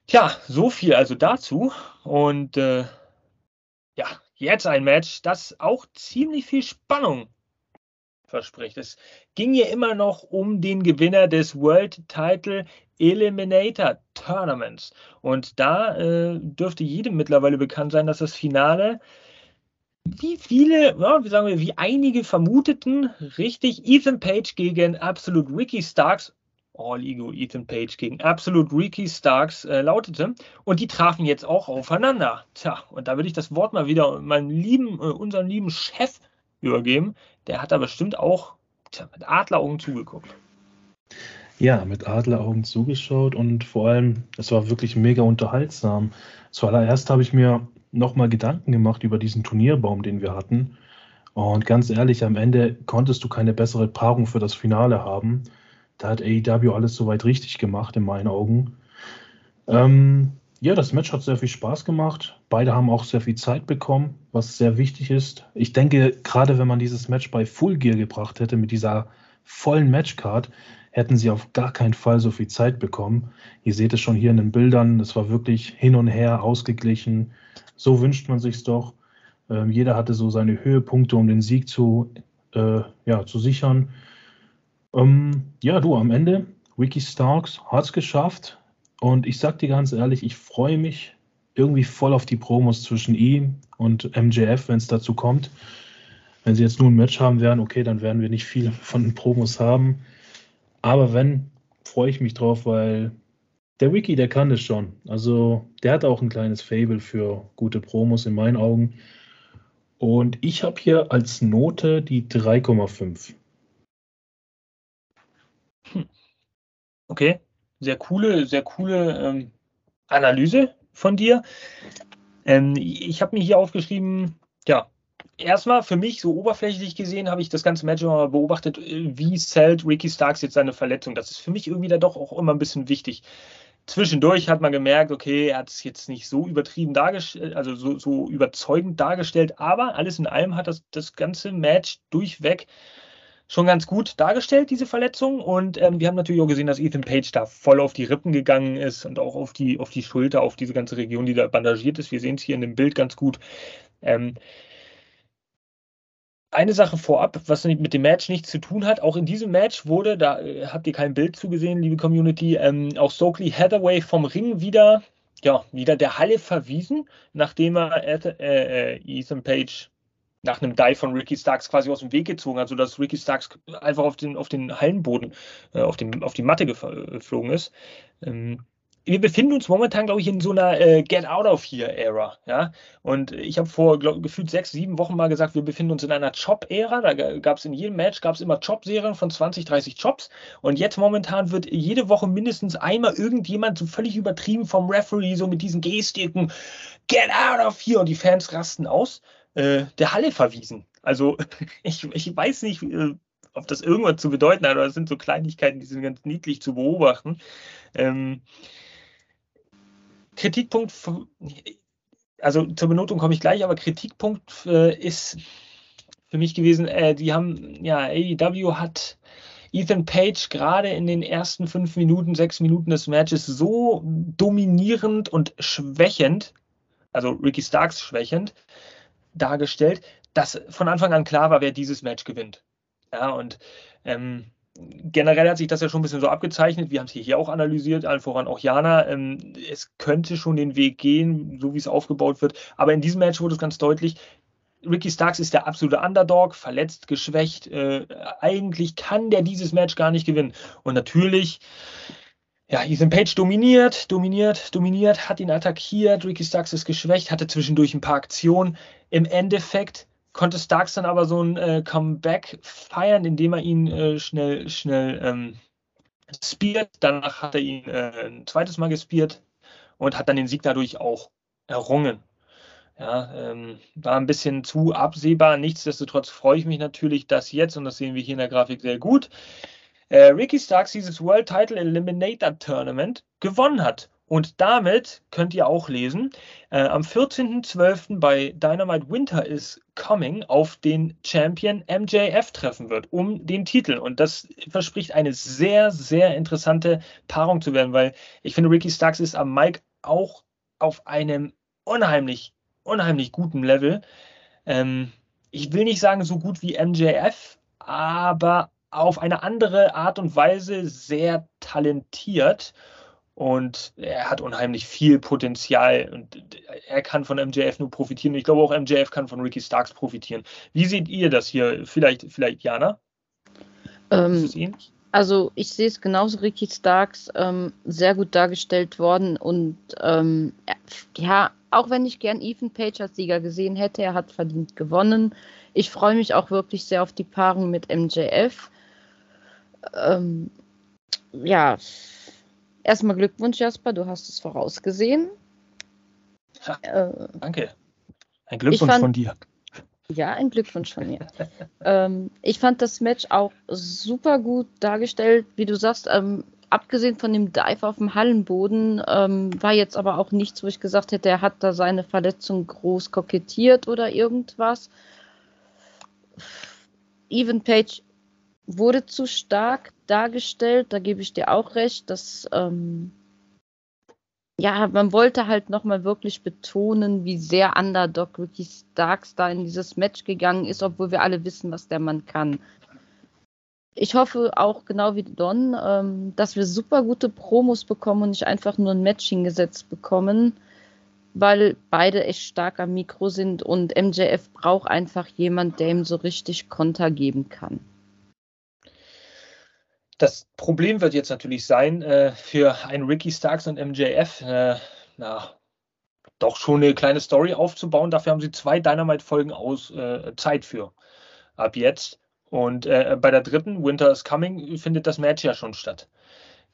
Tja, so viel also dazu. Und äh, ja, jetzt ein Match, das auch ziemlich viel Spannung verspricht. Es ging ja immer noch um den Gewinner des World Title Eliminator Tournaments. Und da äh, dürfte jedem mittlerweile bekannt sein, dass das Finale, wie viele, ja, wie sagen wir, wie einige vermuteten, richtig, Ethan Page gegen Absolute Ricky Starks All Ego Ethan Page gegen Absolute Ricky Starks äh, lautete. Und die trafen jetzt auch aufeinander. Tja, und da würde ich das Wort mal wieder meinem lieben, äh, unserem lieben Chef übergeben. Der hat da bestimmt auch tja, mit Adleraugen zugeguckt. Ja, mit Adleraugen zugeschaut und vor allem, es war wirklich mega unterhaltsam. Zuallererst habe ich mir nochmal Gedanken gemacht über diesen Turnierbaum, den wir hatten. Und ganz ehrlich, am Ende konntest du keine bessere Paarung für das Finale haben. Da hat AEW alles soweit richtig gemacht, in meinen Augen. Ähm, ja, das Match hat sehr viel Spaß gemacht. Beide haben auch sehr viel Zeit bekommen, was sehr wichtig ist. Ich denke, gerade wenn man dieses Match bei Full Gear gebracht hätte, mit dieser vollen Matchcard, hätten sie auf gar keinen Fall so viel Zeit bekommen. Ihr seht es schon hier in den Bildern, es war wirklich hin und her ausgeglichen. So wünscht man sich doch. Ähm, jeder hatte so seine Höhepunkte, um den Sieg zu, äh, ja, zu sichern. Ähm, ja, du, am Ende, Ricky Starks hat es geschafft. Und ich sag dir ganz ehrlich, ich freue mich irgendwie voll auf die Promos zwischen ihm und MJF, wenn es dazu kommt. Wenn sie jetzt nur ein Match haben werden, okay, dann werden wir nicht viel von den Promos haben. Aber wenn, freue ich mich drauf, weil der Wiki, der kann das schon. Also der hat auch ein kleines Fable für gute Promos in meinen Augen. Und ich habe hier als Note die 3,5. Hm. Okay, sehr coole, sehr coole ähm, Analyse von dir. Ähm, ich habe mir hier aufgeschrieben, ja, erstmal für mich, so oberflächlich gesehen, habe ich das ganze Match immer beobachtet, äh, wie zählt Ricky Starks jetzt seine Verletzung. Das ist für mich irgendwie da doch auch immer ein bisschen wichtig zwischendurch hat man gemerkt, okay, er hat es jetzt nicht so übertrieben dargestellt, also so, so, überzeugend dargestellt, aber alles in allem hat das, das ganze Match durchweg schon ganz gut dargestellt, diese Verletzung. Und ähm, wir haben natürlich auch gesehen, dass Ethan Page da voll auf die Rippen gegangen ist und auch auf die, auf die Schulter, auf diese ganze Region, die da bandagiert ist. Wir sehen es hier in dem Bild ganz gut. Ähm, eine Sache vorab, was mit dem Match nichts zu tun hat. Auch in diesem Match wurde, da äh, habt ihr kein Bild zugesehen, liebe Community, ähm, auch Stokely Hathaway vom Ring wieder, ja, wieder der Halle verwiesen, nachdem er äh, äh, Ethan Page nach einem Dive von Ricky Starks quasi aus dem Weg gezogen hat, sodass Ricky Starks einfach auf den, auf den Hallenboden, äh, auf, dem, auf die Matte geflogen ist. Ähm, wir befinden uns momentan, glaube ich, in so einer äh, Get Out of Here-Ära. Ja? Und ich habe vor glaub, gefühlt sechs, sieben Wochen mal gesagt, wir befinden uns in einer Chop-Ära. Da gab es in jedem Match gab's immer Chop-Serien von 20, 30 Chops. Und jetzt momentan wird jede Woche mindestens einmal irgendjemand so völlig übertrieben vom Referee, so mit diesen Gestiken, Get out of here! Und die Fans rasten aus, äh, der Halle verwiesen. Also ich, ich weiß nicht, äh, ob das irgendwas zu bedeuten hat, aber das sind so Kleinigkeiten, die sind ganz niedlich zu beobachten. Ähm, Kritikpunkt, also zur Benotung komme ich gleich, aber Kritikpunkt äh, ist für mich gewesen, äh, die haben, ja, AEW hat Ethan Page gerade in den ersten fünf Minuten, sechs Minuten des Matches so dominierend und schwächend, also Ricky Starks schwächend, dargestellt, dass von Anfang an klar war, wer dieses Match gewinnt. Ja, und ähm, generell hat sich das ja schon ein bisschen so abgezeichnet. Wir haben es hier auch analysiert, allen voran auch Jana. Ähm, es könnte schon den Weg gehen, so wie es aufgebaut wird. Aber in diesem Match wurde es ganz deutlich, Ricky Starks ist der absolute Underdog, verletzt, geschwächt. Äh, eigentlich kann der dieses Match gar nicht gewinnen. Und natürlich, ja, Ethan Page dominiert, dominiert, dominiert, hat ihn attackiert. Ricky Starks ist geschwächt, hatte zwischendurch ein paar Aktionen. Im Endeffekt konnte Starks dann aber so ein äh, Comeback feiern, indem er ihn äh, schnell, schnell ähm, speart. Danach hat er ihn äh, ein zweites Mal gespiert und hat dann den Sieg dadurch auch errungen. Ja, ähm, war ein bisschen zu absehbar. Nichtsdestotrotz freue ich mich natürlich, dass jetzt, und das sehen wir hier in der Grafik sehr gut, äh, Ricky Starks dieses World Title Eliminator Tournament gewonnen hat. Und damit könnt ihr auch lesen, äh, am 14.12. bei Dynamite Winter is Coming auf den Champion MJF treffen wird, um den Titel. Und das verspricht eine sehr, sehr interessante Paarung zu werden, weil ich finde, Ricky Starks ist am Mike auch auf einem unheimlich, unheimlich guten Level. Ähm, ich will nicht sagen so gut wie MJF, aber auf eine andere Art und Weise sehr talentiert. Und er hat unheimlich viel Potenzial und er kann von MJF nur profitieren. Ich glaube auch MJF kann von Ricky Starks profitieren. Wie seht ihr das hier? Vielleicht, vielleicht Jana? Ähm, Also ich sehe es genauso, Ricky Starks ähm, sehr gut dargestellt worden und ähm, ja, auch wenn ich gern Ethan Page als Sieger gesehen hätte, er hat verdient gewonnen. Ich freue mich auch wirklich sehr auf die Paarung mit MJF. Ähm, ja, erstmal Glückwunsch, Jasper, du hast es vorausgesehen. Ja, äh, danke. Ein Glückwunsch fand, von dir. Ja, ein Glückwunsch von mir. ähm, ich fand das Match auch super gut dargestellt, wie du sagst. Ähm, abgesehen von dem Dive auf dem Hallenboden ähm, war jetzt aber auch nichts, wo ich gesagt hätte, er hat da seine Verletzung groß kokettiert oder irgendwas. Even Page wurde zu stark dargestellt, da gebe ich dir auch recht, dass ähm, ja, man wollte halt nochmal wirklich betonen, wie sehr Underdog Ricky Starks da in dieses Match gegangen ist, obwohl wir alle wissen, was der Mann kann. Ich hoffe auch genau wie Don, ähm, dass wir super gute Promos bekommen und nicht einfach nur ein Match hingesetzt bekommen, weil beide echt stark am Mikro sind und MJF braucht einfach jemand, der ihm so richtig Konter geben kann. Das Problem wird jetzt natürlich sein, äh, für einen Ricky Starks und MJF, äh, na, doch schon eine kleine Story aufzubauen. Dafür haben sie zwei Dynamite-Folgen aus äh, Zeit für. Ab jetzt. Und äh, bei der dritten, Winter is Coming, findet das Match ja schon statt.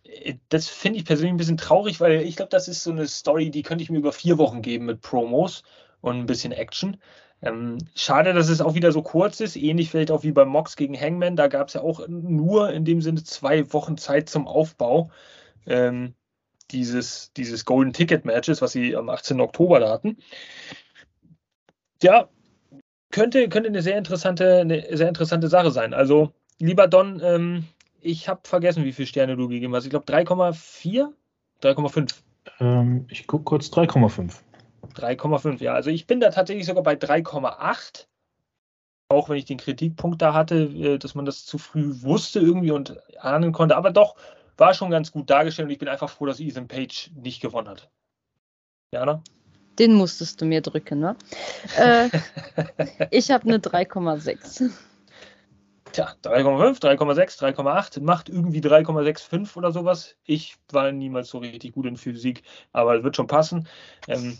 Äh, das finde ich persönlich ein bisschen traurig, weil ich glaube, das ist so eine Story, die könnte ich mir über vier Wochen geben mit Promos und ein bisschen Action. Ähm, schade, dass es auch wieder so kurz ist, ähnlich vielleicht auch wie bei Mox gegen Hangman. Da gab es ja auch nur in dem Sinne zwei Wochen Zeit zum Aufbau ähm, dieses, dieses Golden Ticket Matches, was sie am 18. Oktober da hatten. Ja, könnte, könnte eine sehr interessante, eine sehr interessante Sache sein. Also, lieber Don, ähm, ich habe vergessen, wie viele Sterne du gegeben hast. Ich glaube 3,4? 3,5. Ähm, ich gucke kurz 3,5. 3,5, ja. Also ich bin da tatsächlich sogar bei 3,8. Auch wenn ich den Kritikpunkt da hatte, äh, dass man das zu früh wusste irgendwie und ahnen konnte. Aber doch, war schon ganz gut dargestellt und ich bin einfach froh, dass Ethan Page nicht gewonnen hat. Jana? Den musstest du mir drücken, ne? äh, ich habe eine 3,6. Tja, 3,5, 3,6, 3,8 macht irgendwie 3,65 oder sowas. Ich war niemals so richtig gut in Physik, aber es wird schon passen. Ähm,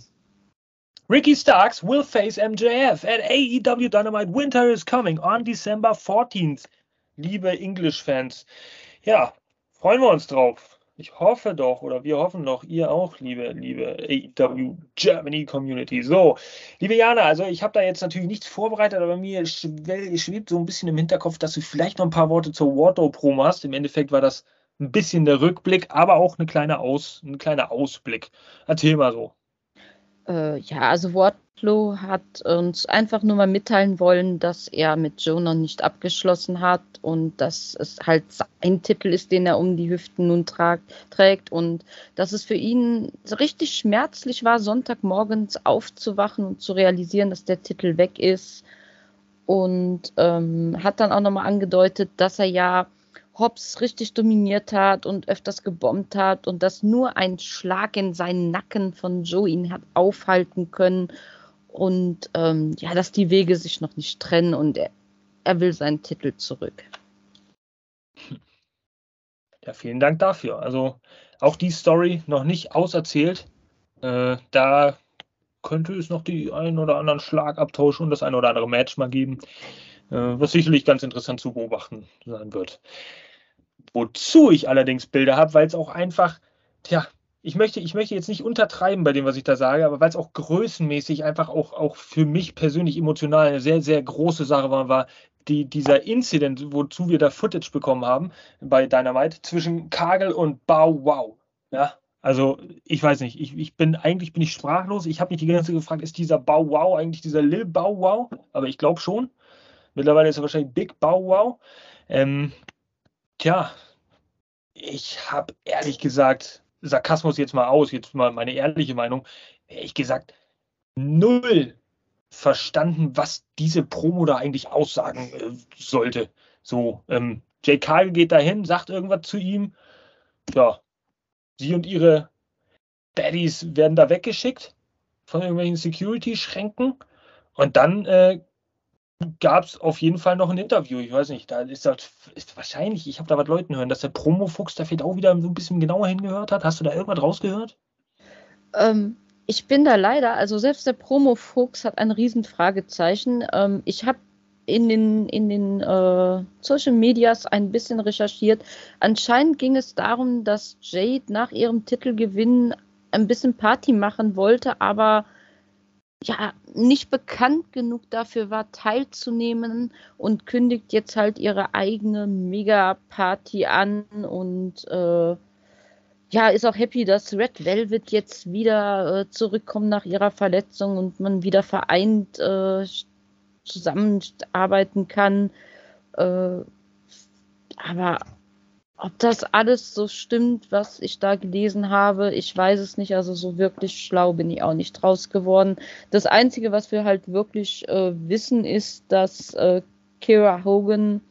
Ricky Starks will face MJF at AEW Dynamite Winter is Coming on December 14th. Liebe English-Fans, ja, freuen wir uns drauf. Ich hoffe doch, oder wir hoffen doch, ihr auch, liebe, liebe AEW Germany Community. So, liebe Jana, also ich habe da jetzt natürlich nichts vorbereitet, aber mir schwebt so ein bisschen im Hinterkopf, dass du vielleicht noch ein paar Worte zur Wardrobe-Promo hast. Im Endeffekt war das ein bisschen der Rückblick, aber auch eine kleine Aus, ein kleiner Ausblick. Erzähl mal so. Äh, ja, also Wardlow hat uns einfach nur mal mitteilen wollen, dass er mit Joe noch nicht abgeschlossen hat und dass es halt sein Titel ist, den er um die Hüften nun trag, trägt und dass es für ihn richtig schmerzlich war, Sonntagmorgens aufzuwachen und zu realisieren, dass der Titel weg ist. Und ähm, hat dann auch nochmal angedeutet, dass er ja Hobbs richtig dominiert hat und öfters gebombt hat und dass nur ein Schlag in seinen Nacken von Joe ihn hat aufhalten können und ähm, ja, dass die Wege sich noch nicht trennen und er, er will seinen Titel zurück. Ja, vielen Dank dafür. Also auch die Story noch nicht auserzählt. Äh, da könnte es noch die einen oder anderen Schlagabtausch und das ein oder andere Match mal geben, äh, was sicherlich ganz interessant zu beobachten sein wird. Wozu ich allerdings Bilder habe, weil es auch einfach, tja, ich möchte, ich möchte jetzt nicht untertreiben bei dem, was ich da sage, aber weil es auch größenmäßig einfach auch, auch für mich persönlich emotional eine sehr, sehr große Sache war, war die, dieser Incident, wozu wir da Footage bekommen haben bei Dynamite zwischen Kagel und Bow Wow. Ja, also ich weiß nicht, ich, ich bin eigentlich bin ich sprachlos. Ich habe mich die ganze Zeit gefragt, ist dieser Bow Wow eigentlich dieser Lil Bow Wow? Aber ich glaube schon. Mittlerweile ist er wahrscheinlich Big Bow Wow. Ähm, tja, ich habe ehrlich gesagt, Sarkasmus jetzt mal aus, jetzt mal meine ehrliche Meinung, ehrlich gesagt, null verstanden, was diese Promo da eigentlich aussagen äh, sollte. So, ähm, Jay Carl geht dahin, sagt irgendwas zu ihm. Ja, sie und ihre Baddies werden da weggeschickt von irgendwelchen Security-Schränken. Und dann äh, gab es auf jeden Fall noch ein Interview. Ich weiß nicht, da ist das ist wahrscheinlich, ich habe da was Leuten hören, dass der Promo-Fuchs da vielleicht auch wieder so ein bisschen genauer hingehört hat. Hast du da irgendwas rausgehört? Ähm, ich bin da leider, also selbst der Promo-Fuchs hat ein Riesenfragezeichen. Ähm, ich habe in den, in den äh, Social Medias ein bisschen recherchiert. Anscheinend ging es darum, dass Jade nach ihrem Titelgewinn ein bisschen Party machen wollte, aber ja, nicht bekannt genug dafür war, teilzunehmen und kündigt jetzt halt ihre eigene Mega-Party an und äh, ja, ist auch happy, dass Red Velvet jetzt wieder äh, zurückkommt nach ihrer Verletzung und man wieder vereint äh, zusammenarbeiten kann. Äh, aber ob das alles so stimmt, was ich da gelesen habe, ich weiß es nicht. Also so wirklich schlau bin ich auch nicht draus geworden. Das Einzige, was wir halt wirklich äh, wissen, ist, dass äh, Kira Hogan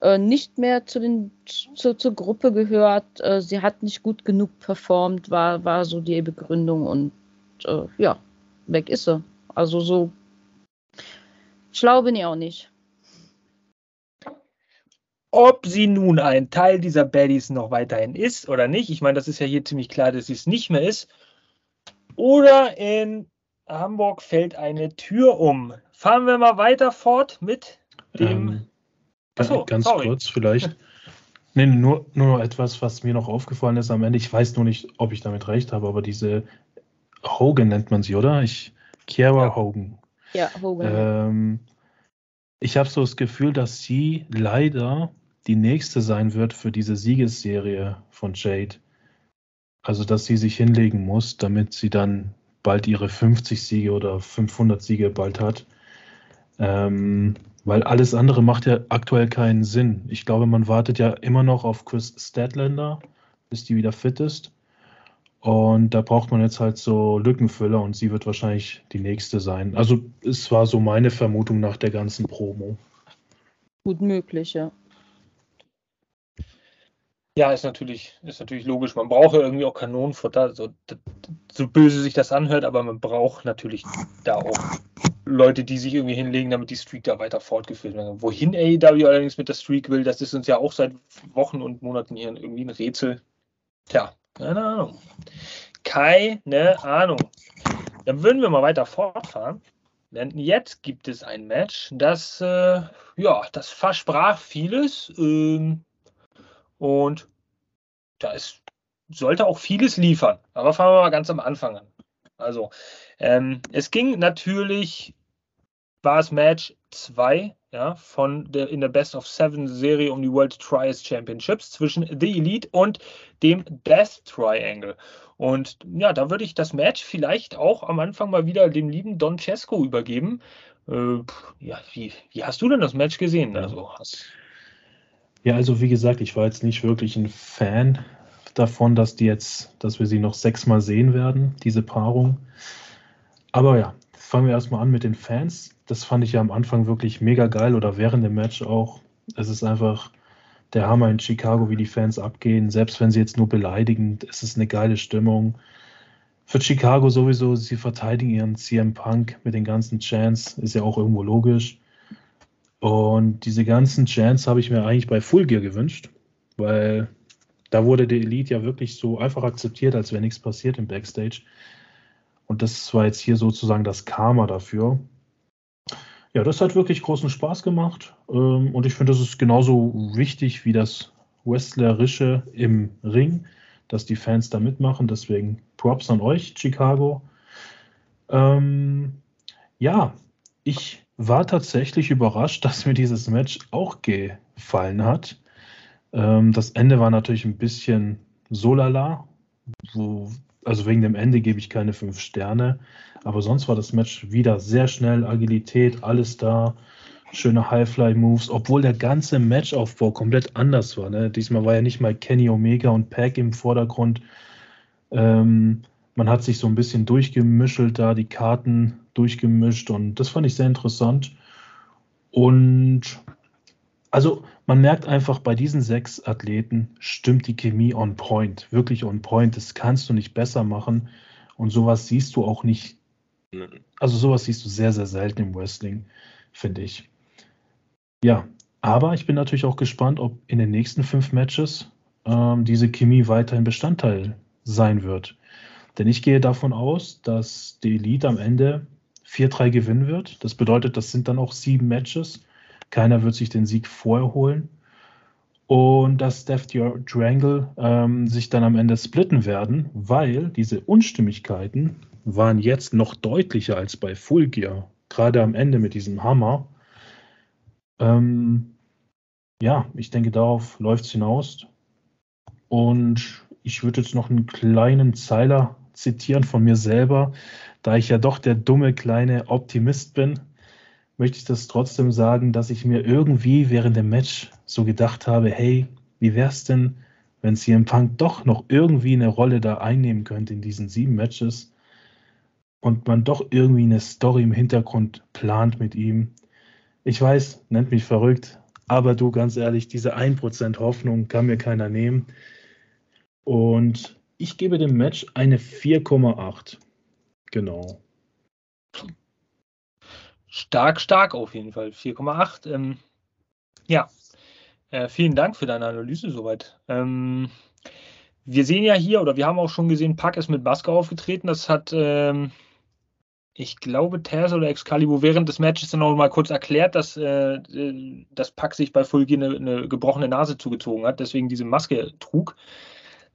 äh, nicht mehr zu den, zu, zur Gruppe gehört. Äh, sie hat nicht gut genug performt, war, war so die Begründung. Und äh, ja, weg ist sie. Also so schlau bin ich auch nicht. Ob sie nun ein Teil dieser Baddies noch weiterhin ist oder nicht, ich meine, das ist ja hier ziemlich klar, dass sie es nicht mehr ist. Oder in Hamburg fällt eine Tür um. Fahren wir mal weiter fort mit dem. Ähm, Achso, ganz sorry. kurz vielleicht. Nee, nur, nur etwas, was mir noch aufgefallen ist am Ende. Ich weiß nur nicht, ob ich damit recht habe, aber diese Hogan nennt man sie, oder? Ich, Kiara ja. Hogan. Ja, Hogan. Ähm, ich habe so das Gefühl, dass sie leider die nächste sein wird für diese Siegesserie von Jade. Also, dass sie sich hinlegen muss, damit sie dann bald ihre 50 Siege oder 500 Siege bald hat. Ähm, weil alles andere macht ja aktuell keinen Sinn. Ich glaube, man wartet ja immer noch auf Chris Statlander, bis die wieder fit ist. Und da braucht man jetzt halt so Lückenfüller und sie wird wahrscheinlich die nächste sein. Also es war so meine Vermutung nach der ganzen Promo. Gut möglich, ja. Ja, ist natürlich, ist natürlich logisch. Man braucht ja irgendwie auch Kanonenfutter, so, so böse sich das anhört, aber man braucht natürlich da auch Leute, die sich irgendwie hinlegen, damit die Streak da weiter fortgeführt wird. Wohin AEW allerdings mit der Streak will, das ist uns ja auch seit Wochen und Monaten hier irgendwie ein Rätsel. Tja, keine Ahnung. Keine Ahnung. Dann würden wir mal weiter fortfahren. Denn jetzt gibt es ein Match, das, äh, ja, das versprach vieles. Ähm, und da ist, sollte auch vieles liefern. Aber fangen wir mal ganz am Anfang an. Also, ähm, es ging natürlich, war es Match 2 ja, von der, in der Best of Seven Serie um die World Trials Championships zwischen The Elite und dem Death Triangle. Und ja, da würde ich das Match vielleicht auch am Anfang mal wieder dem lieben Don Cesco übergeben. Äh, ja, wie, wie, hast du denn das Match gesehen? Also, hast... Ja, also wie gesagt, ich war jetzt nicht wirklich ein Fan davon, dass die jetzt, dass wir sie noch sechsmal sehen werden, diese Paarung. Aber ja, fangen wir erstmal an mit den Fans. Das fand ich ja am Anfang wirklich mega geil oder während dem Match auch. Es ist einfach der Hammer in Chicago, wie die Fans abgehen. Selbst wenn sie jetzt nur beleidigen, es ist eine geile Stimmung. Für Chicago sowieso, sie verteidigen ihren CM Punk mit den ganzen Chants, ist ja auch irgendwo logisch. Und diese ganzen Chants habe ich mir eigentlich bei Full Gear gewünscht, weil da wurde die Elite ja wirklich so einfach akzeptiert, als wäre nichts passiert im Backstage. Und das war jetzt hier sozusagen das Karma dafür. Ja, das hat wirklich großen Spaß gemacht. Ähm, und ich finde, das ist genauso wichtig wie das Wrestlerische im Ring, dass die Fans da mitmachen. Deswegen Props an euch, Chicago. Ähm, ja, ich war tatsächlich überrascht, dass mir dieses Match auch gefallen hat. Ähm, das Ende war natürlich ein bisschen so lala, wo also wegen dem Ende gebe ich keine fünf Sterne. Aber sonst war das Match wieder sehr schnell, Agilität, alles da, schöne Highfly-Moves, obwohl der ganze Matchaufbau komplett anders war. Ne? Diesmal war ja nicht mal Kenny Omega und Pack im Vordergrund. Ähm, man hat sich so ein bisschen durchgemischelt da, die Karten durchgemischt und das fand ich sehr interessant. Und also man merkt einfach, bei diesen sechs Athleten stimmt die Chemie on point, wirklich on point. Das kannst du nicht besser machen. Und sowas siehst du auch nicht, also sowas siehst du sehr, sehr selten im Wrestling. finde ich. Ja, aber ich bin natürlich auch gespannt, ob in den nächsten fünf Matches ähm, diese Chemie weiterhin Bestandteil sein wird. Denn ich gehe davon aus, dass die Elite am Ende 4-3 gewinnen wird. Das bedeutet, das sind dann auch sieben Matches. Keiner wird sich den Sieg vorher holen. Und dass Steph Drangle ähm, sich dann am Ende splitten werden, weil diese Unstimmigkeiten waren jetzt noch deutlicher als bei Full Gear. Gerade am Ende mit diesem Hammer. Ähm, ja, ich denke, darauf läuft es hinaus. Und ich würde jetzt noch einen kleinen Zeiler zitieren von mir selber. Da ich ja doch der dumme kleine Optimist bin, möchte ich das trotzdem sagen, dass ich mir irgendwie während dem Match so gedacht habe, hey, wie wäre es denn, wenn CM Punk doch noch irgendwie eine Rolle da einnehmen könnte in diesen sieben Matches und man doch irgendwie eine Story im Hintergrund plant mit ihm. Ich weiß, nennt mich verrückt, aber du, ganz ehrlich, diese 1% Hoffnung kann mir keiner nehmen. Und ich gebe dem Match eine 4,8. Genau. Stark, stark auf jeden Fall. 4,8. Ähm, ja, äh, vielen Dank für deine Analyse soweit. Ähm, wir sehen ja hier, oder wir haben auch schon gesehen, Pack ist mit Maske aufgetreten. Das hat, ähm, ich glaube, Taz oder Excalibur während des Matches dann auch mal kurz erklärt, dass äh, das Pack sich bei Fulgi eine, eine gebrochene Nase zugezogen hat, deswegen diese Maske trug.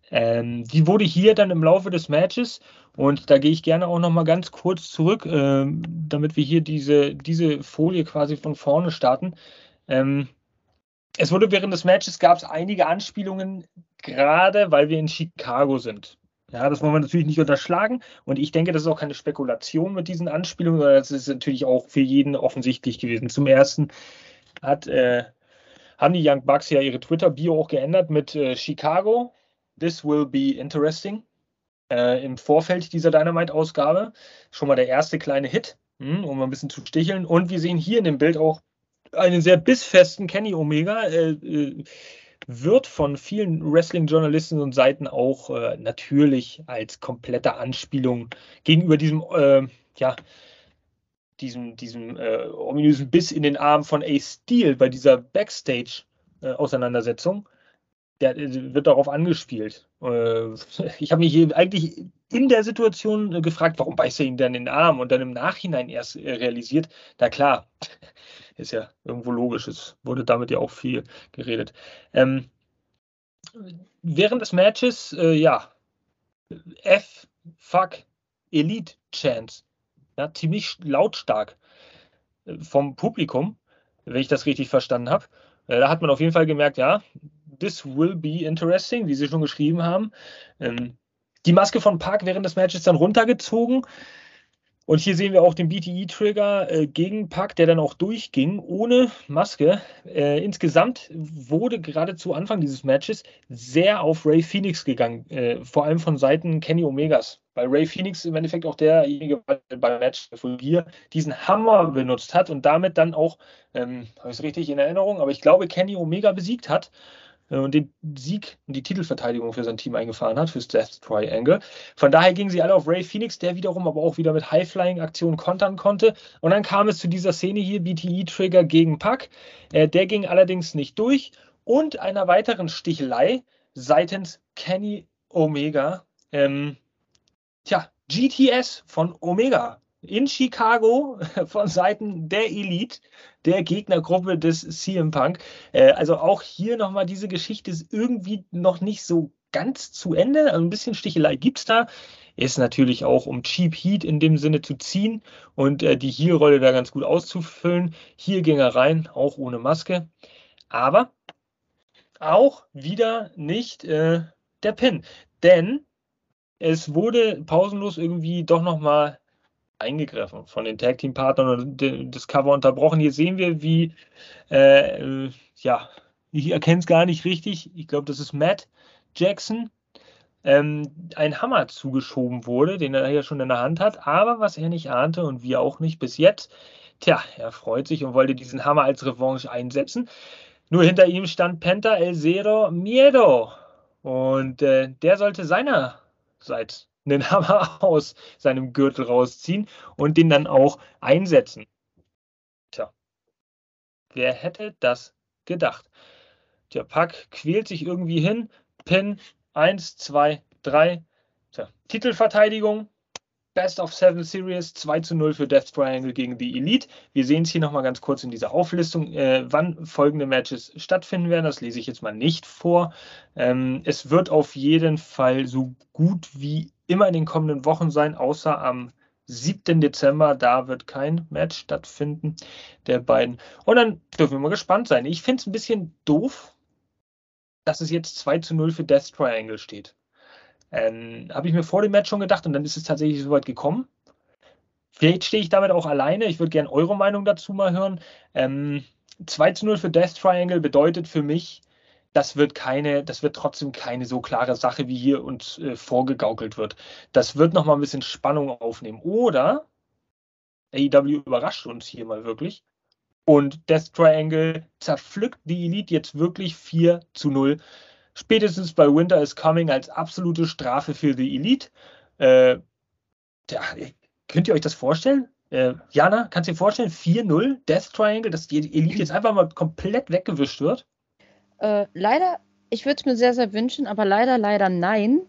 Ähm, die wurde hier dann im Laufe des Matches, und da gehe ich gerne auch noch mal ganz kurz zurück, ähm, damit wir hier diese, diese Folie quasi von vorne starten. Ähm, es wurde während des Matches gab es einige Anspielungen, gerade weil wir in Chicago sind. Ja, das wollen wir natürlich nicht unterschlagen. Und ich denke, das ist auch keine Spekulation mit diesen Anspielungen, sondern das ist natürlich auch für jeden offensichtlich gewesen. Zum ersten hat, äh, haben die Young Bucks ja ihre Twitter-Bio auch geändert mit äh, Chicago This Will Be Interesting äh, im Vorfeld dieser Dynamite-Ausgabe. Schon mal der erste kleine Hit, mh, hm, um ein bisschen zu sticheln. Und wir sehen hier in dem Bild auch einen sehr bissfesten Kenny Omega. Äh, äh, wird von vielen Wrestling-Journalisten und Seiten auch äh, natürlich als komplette Anspielung gegenüber diesem, äh, ja, diesem, diesem äh, ominösen Biss in den Arm von Ace Steel bei dieser Backstage-Auseinandersetzung der, äh, wird darauf angespielt. Äh, ich habe mich eigentlich in der Situation äh, gefragt, warum beißt er ihn dann in den Arm und dann im Nachhinein erst realisiert, na klar, ist ja irgendwo logisch, es wurde damit ja auch viel geredet. Ähm, während des Matches, äh, ja, F, fuck, Elite Chance, ja, ziemlich lautstark vom Publikum, wenn ich das richtig verstanden habe. Da hat man auf jeden Fall gemerkt, ja, This will be interesting, wie Sie schon geschrieben haben. Ähm, die Maske von Park während des Matches dann runtergezogen. Und hier sehen wir auch den BTE-Trigger äh, gegen Pack, der dann auch durchging, ohne Maske. Äh, insgesamt wurde gerade zu Anfang dieses Matches sehr auf Ray Phoenix gegangen, äh, vor allem von Seiten Kenny Omegas, weil Ray Phoenix im Endeffekt auch derjenige beim Match von hier diesen Hammer benutzt hat und damit dann auch, ähm, habe ich es richtig in Erinnerung, aber ich glaube, Kenny Omega besiegt hat. Äh, und den Sieg und die Titelverteidigung für sein Team eingefahren hat, fürs Death Triangle. Von daher gingen sie alle auf Ray Phoenix, der wiederum aber auch wieder mit High-Flying-Aktionen kontern konnte. Und dann kam es zu dieser Szene hier, BTE-Trigger gegen Pack. Äh, der ging allerdings nicht durch. Und einer weiteren Stichelei seitens Kenny Omega. Ähm, tja, GTS von Omega in Chicago von Seiten der Elite, der Gegnergruppe des CM Punk. Äh, also auch hier nochmal diese Geschichte ist irgendwie noch nicht so ganz zu Ende. Also ein bisschen Stichelei gibt es da. Ist natürlich auch, um Cheap Heat in dem Sinne zu ziehen und äh, die Hier-Rolle da ganz gut auszufüllen. Hier ging er rein, auch ohne Maske. Aber auch wieder nicht äh, der Pin. Denn es wurde pausenlos irgendwie doch nochmal eingegriffen von den Tag Team Partnern und das Cover unterbrochen. Hier sehen wir, wie, äh, ja, ich erkenne es gar nicht richtig. Ich glaube, das ist Matt Jackson. Ähm, ein Hammer zugeschoben wurde, den er hier schon in der Hand hat, aber was er nicht ahnte und wir auch nicht bis jetzt, tja, er freut sich und wollte diesen Hammer als Revanche einsetzen. Nur hinter ihm stand Penta El Zero Miedo und äh, der sollte seinerseits einen Hammer aus seinem Gürtel rausziehen und den dann auch einsetzen. Tja, Wer hätte das gedacht? Der Pack quält sich irgendwie hin. Pin 1, 2, 3. Tja, Titelverteidigung. Best of Seven Series 2 zu 0 für Death Triangle gegen die Elite. Wir sehen es hier nochmal ganz kurz in dieser Auflistung, äh, wann folgende Matches stattfinden werden. Das lese ich jetzt mal nicht vor. Ähm, es wird auf jeden Fall so gut wie immer in den kommenden Wochen sein, außer am 7. Dezember. Da wird kein Match stattfinden der beiden. Und dann dürfen wir mal gespannt sein. Ich finde es ein bisschen doof, dass es jetzt 2 zu 0 für Death Triangle steht. Ähm, Habe ich mir vor dem Match schon gedacht und dann ist es tatsächlich so weit gekommen. Vielleicht stehe ich damit auch alleine. Ich würde gerne eure Meinung dazu mal hören. Ähm, 2 zu 0 für Death Triangle bedeutet für mich, das wird keine, das wird trotzdem keine so klare Sache, wie hier uns äh, vorgegaukelt wird. Das wird nochmal ein bisschen Spannung aufnehmen. Oder AEW überrascht uns hier mal wirklich. Und Death Triangle zerpflückt die Elite jetzt wirklich 4 zu 0 spätestens bei Winter is Coming als absolute Strafe für die Elite. Äh, ja, könnt ihr euch das vorstellen? Äh, Jana, kannst du dir vorstellen, 4-0 Death Triangle, dass die Elite jetzt einfach mal komplett weggewischt wird? Äh, leider, ich würde es mir sehr, sehr wünschen, aber leider, leider nein.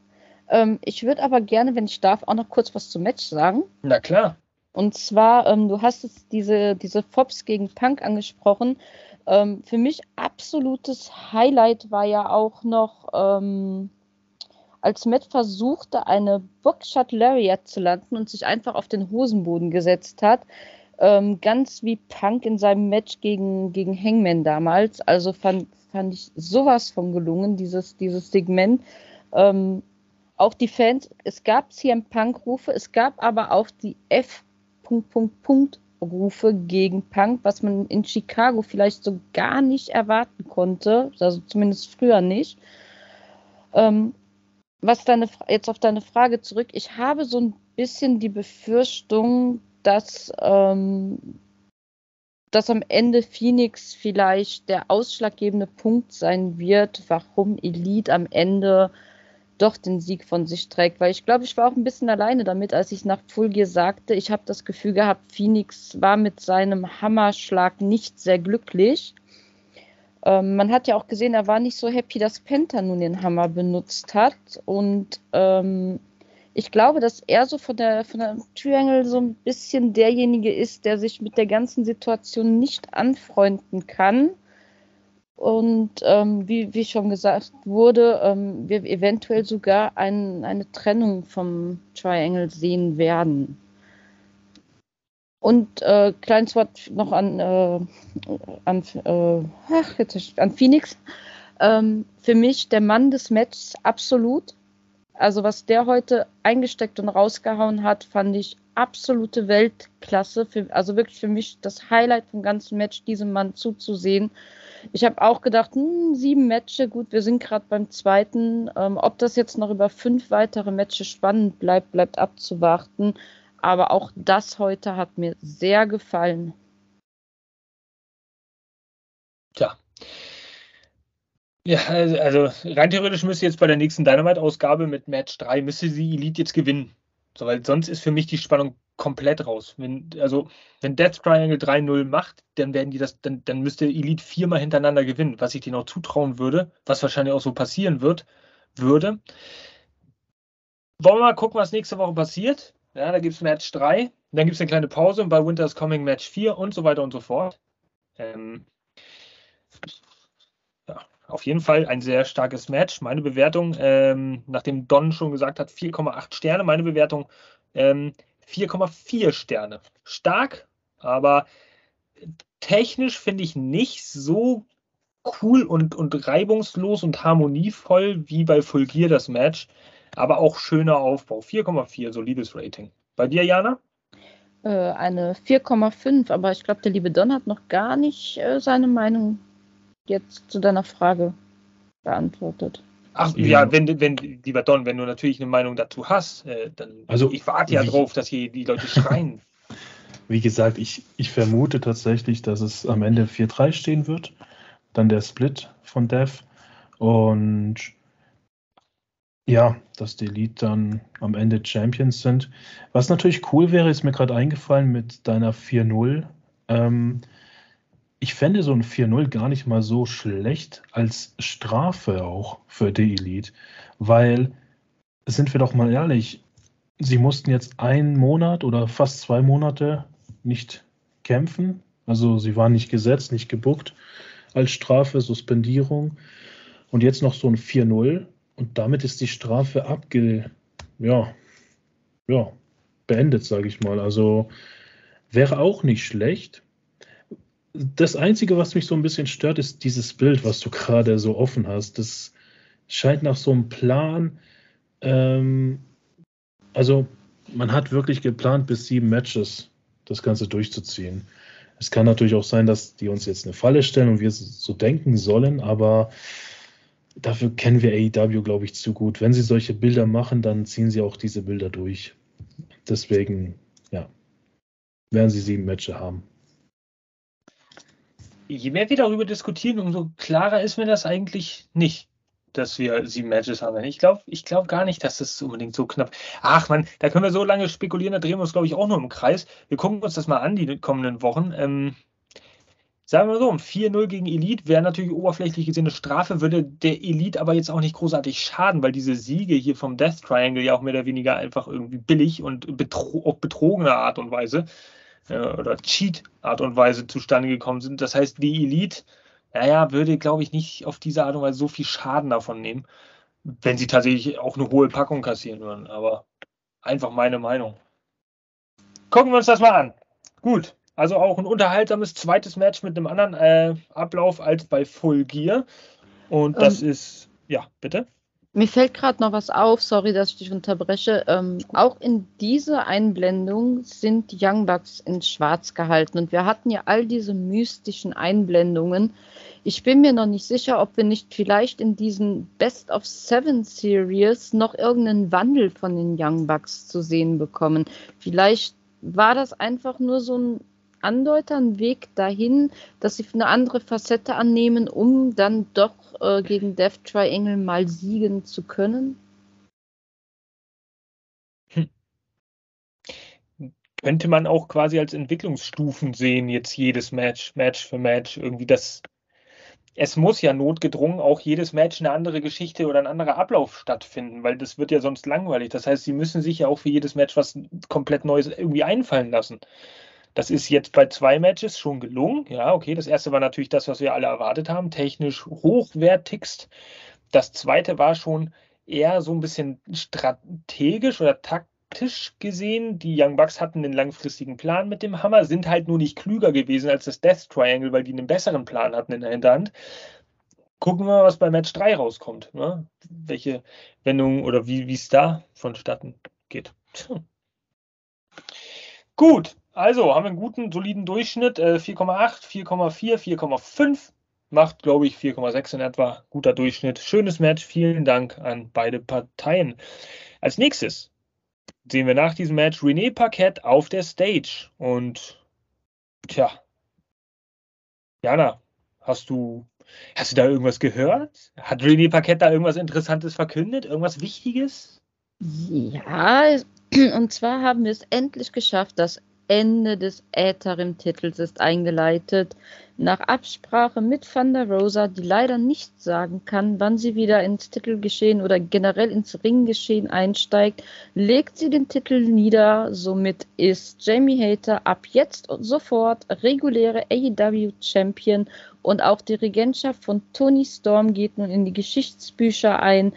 Ähm, ich würde aber gerne, wenn ich darf, auch noch kurz was zum Match sagen. Na klar. Und zwar, ähm, du hast es diese, diese Fops gegen Punk angesprochen. Ähm, für mich absolutes Highlight war ja auch noch, ähm, als Matt versuchte, eine Boxshot Lariat zu landen und sich einfach auf den Hosenboden gesetzt hat. Ähm, ganz wie Punk in seinem Match gegen, gegen Hangman damals. Also fand, fand ich sowas von gelungen, dieses, dieses Segment. Ähm, auch die Fans, es gab CM Punk-Rufe, es gab aber auch die F. Rufe gegen Punk, was man in Chicago vielleicht so gar nicht erwarten konnte, also zumindest früher nicht. Ähm, was deine, jetzt auf deine Frage zurück, ich habe so ein bisschen die Befürchtung, dass, ähm, dass am Ende Phoenix vielleicht der ausschlaggebende Punkt sein wird, warum Elite am Ende doch den Sieg von sich trägt. Weil ich glaube, ich war auch ein bisschen alleine damit, als ich nach Fulgier sagte, ich habe das Gefühl gehabt, Phoenix war mit seinem Hammerschlag nicht sehr glücklich. Ähm, man hat ja auch gesehen, er war nicht so happy, dass Penta nun den Hammer benutzt hat. Und ähm, ich glaube, dass er so von der, von der Triangle so ein bisschen derjenige ist, der sich mit der ganzen Situation nicht anfreunden kann und ähm, wie, wie schon gesagt wurde, ähm, wir eventuell sogar ein, eine Trennung vom Triangle sehen werden. Und äh, kleines Wort noch an, äh, an, äh, ach, jetzt, an Phoenix. Ähm, für mich der Mann des Matches absolut. Also was der heute eingesteckt und rausgehauen hat, fand ich absolute Weltklasse. Für, also wirklich für mich das Highlight vom ganzen Match, diesem Mann zuzusehen. Ich habe auch gedacht, hm, sieben Matches, gut, wir sind gerade beim zweiten. Ähm, ob das jetzt noch über fünf weitere Matches spannend bleibt, bleibt abzuwarten. Aber auch das heute hat mir sehr gefallen. Tja. Ja, also, also rein theoretisch müsste jetzt bei der nächsten Dynamite-Ausgabe mit Match 3 müsste die Elite jetzt gewinnen. So, weil sonst ist für mich die Spannung komplett raus. Wenn, also, wenn Death Triangle 3-0 macht, dann werden die das, dann, dann müsste Elite viermal hintereinander gewinnen, was ich denen auch zutrauen würde, was wahrscheinlich auch so passieren wird, würde. Wollen wir mal gucken, was nächste Woche passiert? Ja, da gibt es Match 3, dann gibt es eine kleine Pause und bei Winter's Coming Match 4 und so weiter und so fort. Ähm, auf jeden Fall ein sehr starkes Match. Meine Bewertung, ähm, nachdem Don schon gesagt hat, 4,8 Sterne, meine Bewertung ähm, 4,4 Sterne. Stark, aber technisch finde ich nicht so cool und, und reibungslos und harmonievoll wie bei Full Gear das Match, aber auch schöner Aufbau. 4,4, solides Rating. Bei dir, Jana? Äh, eine 4,5, aber ich glaube, der liebe Don hat noch gar nicht äh, seine Meinung jetzt zu deiner Frage beantwortet. Ach ja, wenn, wenn, lieber Don, wenn du natürlich eine Meinung dazu hast, äh, dann also, ich warte ja drauf, dass hier die Leute schreien. Wie gesagt, ich, ich vermute tatsächlich, dass es am Ende 4-3 stehen wird. Dann der Split von Dev. Und ja, dass die Elite dann am Ende Champions sind. Was natürlich cool wäre, ist mir gerade eingefallen mit deiner 4-0. Ähm, ich fände so ein 4-0 gar nicht mal so schlecht als Strafe auch für die Elite, weil, sind wir doch mal ehrlich, sie mussten jetzt einen Monat oder fast zwei Monate nicht kämpfen. Also sie waren nicht gesetzt, nicht gebuckt als Strafe, Suspendierung. Und jetzt noch so ein 4-0 und damit ist die Strafe abge, ja, ja, beendet, sage ich mal. Also wäre auch nicht schlecht. Das Einzige, was mich so ein bisschen stört, ist dieses Bild, was du gerade so offen hast. Das scheint nach so einem Plan. Ähm, also man hat wirklich geplant, bis sieben Matches das Ganze durchzuziehen. Es kann natürlich auch sein, dass die uns jetzt eine Falle stellen und wir so denken sollen, aber dafür kennen wir AEW, glaube ich, zu gut. Wenn sie solche Bilder machen, dann ziehen sie auch diese Bilder durch. Deswegen, ja, werden sie sieben Matches haben. Je mehr wir darüber diskutieren, umso klarer ist mir das eigentlich nicht, dass wir sieben Matches haben. Ich glaube ich glaub gar nicht, dass das unbedingt so knapp. Ach man, da können wir so lange spekulieren, da drehen wir uns, glaube ich, auch nur im Kreis. Wir gucken uns das mal an, die kommenden Wochen. Ähm, Sagen wir so, ein 4-0 gegen Elite wäre natürlich oberflächlich gesehen eine Strafe, würde der Elite aber jetzt auch nicht großartig schaden, weil diese Siege hier vom Death Triangle ja auch mehr oder weniger einfach irgendwie billig und betro auf betrogene Art und Weise oder Cheat-Art und Weise zustande gekommen sind. Das heißt, die Elite, naja, würde, glaube ich, nicht auf diese Art und Weise so viel Schaden davon nehmen, wenn sie tatsächlich auch eine hohe Packung kassieren würden. Aber einfach meine Meinung. Gucken wir uns das mal an. Gut, also auch ein unterhaltsames zweites Match mit einem anderen äh, Ablauf als bei Full Gear. Und das ähm, ist, ja, bitte. Mir fällt gerade noch was auf, sorry, dass ich dich unterbreche. Ähm, auch in dieser Einblendung sind Young Bucks in Schwarz gehalten. Und wir hatten ja all diese mystischen Einblendungen. Ich bin mir noch nicht sicher, ob wir nicht vielleicht in diesen Best of Seven Series noch irgendeinen Wandel von den Young Bucks zu sehen bekommen. Vielleicht war das einfach nur so ein Andeuter, ein Weg dahin, dass sie eine andere Facette annehmen, um dann doch äh, gegen Death Triangle mal siegen zu können? Könnte man auch quasi als Entwicklungsstufen sehen, jetzt jedes Match, Match für Match, irgendwie das. Es muss ja notgedrungen auch jedes Match eine andere Geschichte oder ein anderer Ablauf stattfinden, weil das wird ja sonst langweilig. Das heißt, sie müssen sich ja auch für jedes Match was komplett Neues irgendwie einfallen lassen. Das ist jetzt bei zwei Matches schon gelungen. Ja, okay, das erste war natürlich das, was wir alle erwartet haben, technisch hochwertigst. Das zweite war schon eher so ein bisschen strategisch oder taktisch gesehen. Die Young Bucks hatten einen langfristigen Plan mit dem Hammer, sind halt nur nicht klüger gewesen als das Death Triangle, weil die einen besseren Plan hatten in der Hinterhand. Gucken wir mal, was bei Match 3 rauskommt. Ne? Welche Wendung oder wie es da vonstatten geht. Gut, also haben wir einen guten, soliden Durchschnitt. 4,8, 4,4, 4,5. Macht, glaube ich, 4,6 in etwa. Guter Durchschnitt. Schönes Match. Vielen Dank an beide Parteien. Als nächstes sehen wir nach diesem Match René Paquette auf der Stage. Und tja, Jana, hast du, hast du da irgendwas gehört? Hat René Paquette da irgendwas Interessantes verkündet? Irgendwas Wichtiges? Ja, und zwar haben wir es endlich geschafft, dass Ende des Ätherim-Titels ist eingeleitet. Nach Absprache mit Van der Rosa, die leider nicht sagen kann, wann sie wieder ins Titelgeschehen oder generell ins Ringgeschehen einsteigt, legt sie den Titel nieder. Somit ist Jamie Hater ab jetzt und sofort reguläre AEW Champion und auch die Regentschaft von Tony Storm geht nun in die Geschichtsbücher ein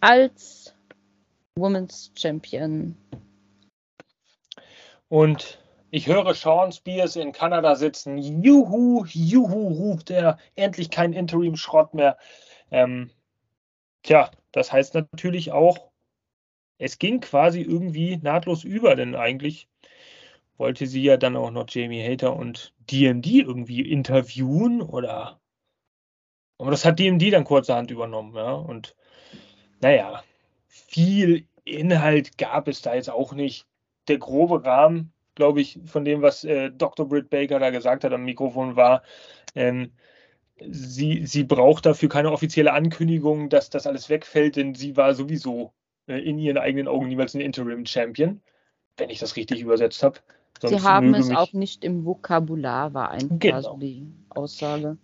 als Women's Champion. Und ich höre Sean Spears in Kanada sitzen. Juhu, juhu, ruft er. Endlich kein Interim-Schrott mehr. Ähm, tja, das heißt natürlich auch, es ging quasi irgendwie nahtlos über, denn eigentlich wollte sie ja dann auch noch Jamie Hater und DMD irgendwie interviewen oder. Aber das hat DMD dann kurzerhand übernommen, ja. Und naja, viel Inhalt gab es da jetzt auch nicht. Der grobe Rahmen glaube ich, von dem, was äh, Dr. Britt Baker da gesagt hat am Mikrofon, war, ähm, sie, sie braucht dafür keine offizielle Ankündigung, dass das alles wegfällt, denn sie war sowieso äh, in ihren eigenen Augen niemals ein Interim-Champion, wenn ich das richtig übersetzt habe. Sie haben es auch nicht im Vokabular, war einfach genau. so Aussage.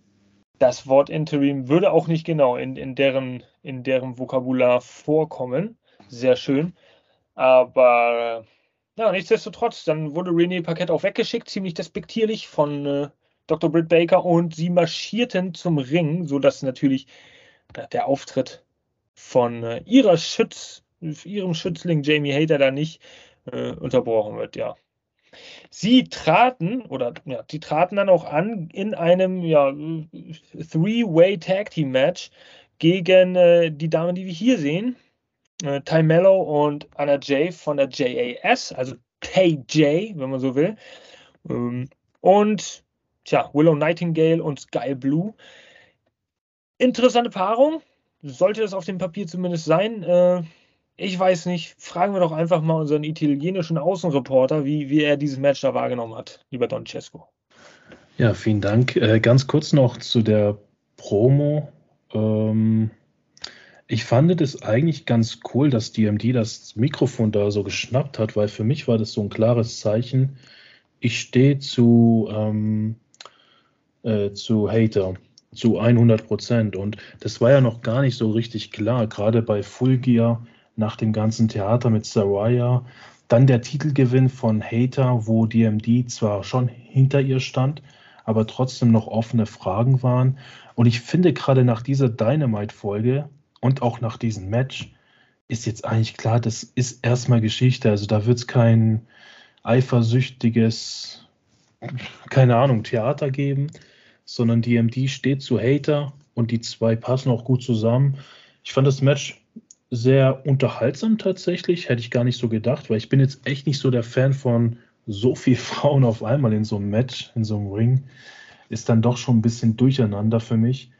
Das Wort Interim würde auch nicht genau in, in, deren, in deren Vokabular vorkommen. Sehr schön. Aber ja, nichtsdestotrotz, dann wurde René Paquette auch weggeschickt, ziemlich despektierlich von äh, Dr. Britt Baker und sie marschierten zum Ring, sodass natürlich äh, der Auftritt von äh, ihrer Schütz, ihrem Schützling Jamie Hater da nicht äh, unterbrochen wird, ja. Sie traten oder ja, sie traten dann auch an in einem ja, Three-Way Tag Team Match gegen äh, die Damen, die wir hier sehen. Äh, Ty Mello und Anna Jay von der JAS, also KJ, wenn man so will. Ähm, und tja, Willow Nightingale und Sky Blue. Interessante Paarung. Sollte das auf dem Papier zumindest sein. Äh, ich weiß nicht, fragen wir doch einfach mal unseren italienischen Außenreporter, wie, wie er dieses Match da wahrgenommen hat, lieber Don Cesco. Ja, vielen Dank. Äh, ganz kurz noch zu der Promo. Ähm, ich fand es eigentlich ganz cool, dass DMD das Mikrofon da so geschnappt hat, weil für mich war das so ein klares Zeichen. Ich stehe zu, ähm, äh, zu Hater zu 100 Prozent. Und das war ja noch gar nicht so richtig klar, gerade bei Full Gear nach dem ganzen Theater mit Saraya. Dann der Titelgewinn von Hater, wo DMD zwar schon hinter ihr stand, aber trotzdem noch offene Fragen waren. Und ich finde gerade nach dieser Dynamite-Folge und auch nach diesem Match ist jetzt eigentlich klar, das ist erstmal Geschichte. Also da wird es kein eifersüchtiges, keine Ahnung, Theater geben, sondern DMD steht zu Hater und die zwei passen auch gut zusammen. Ich fand das Match sehr unterhaltsam tatsächlich. Hätte ich gar nicht so gedacht, weil ich bin jetzt echt nicht so der Fan von so viel Frauen auf einmal in so einem Match, in so einem Ring. Ist dann doch schon ein bisschen durcheinander für mich.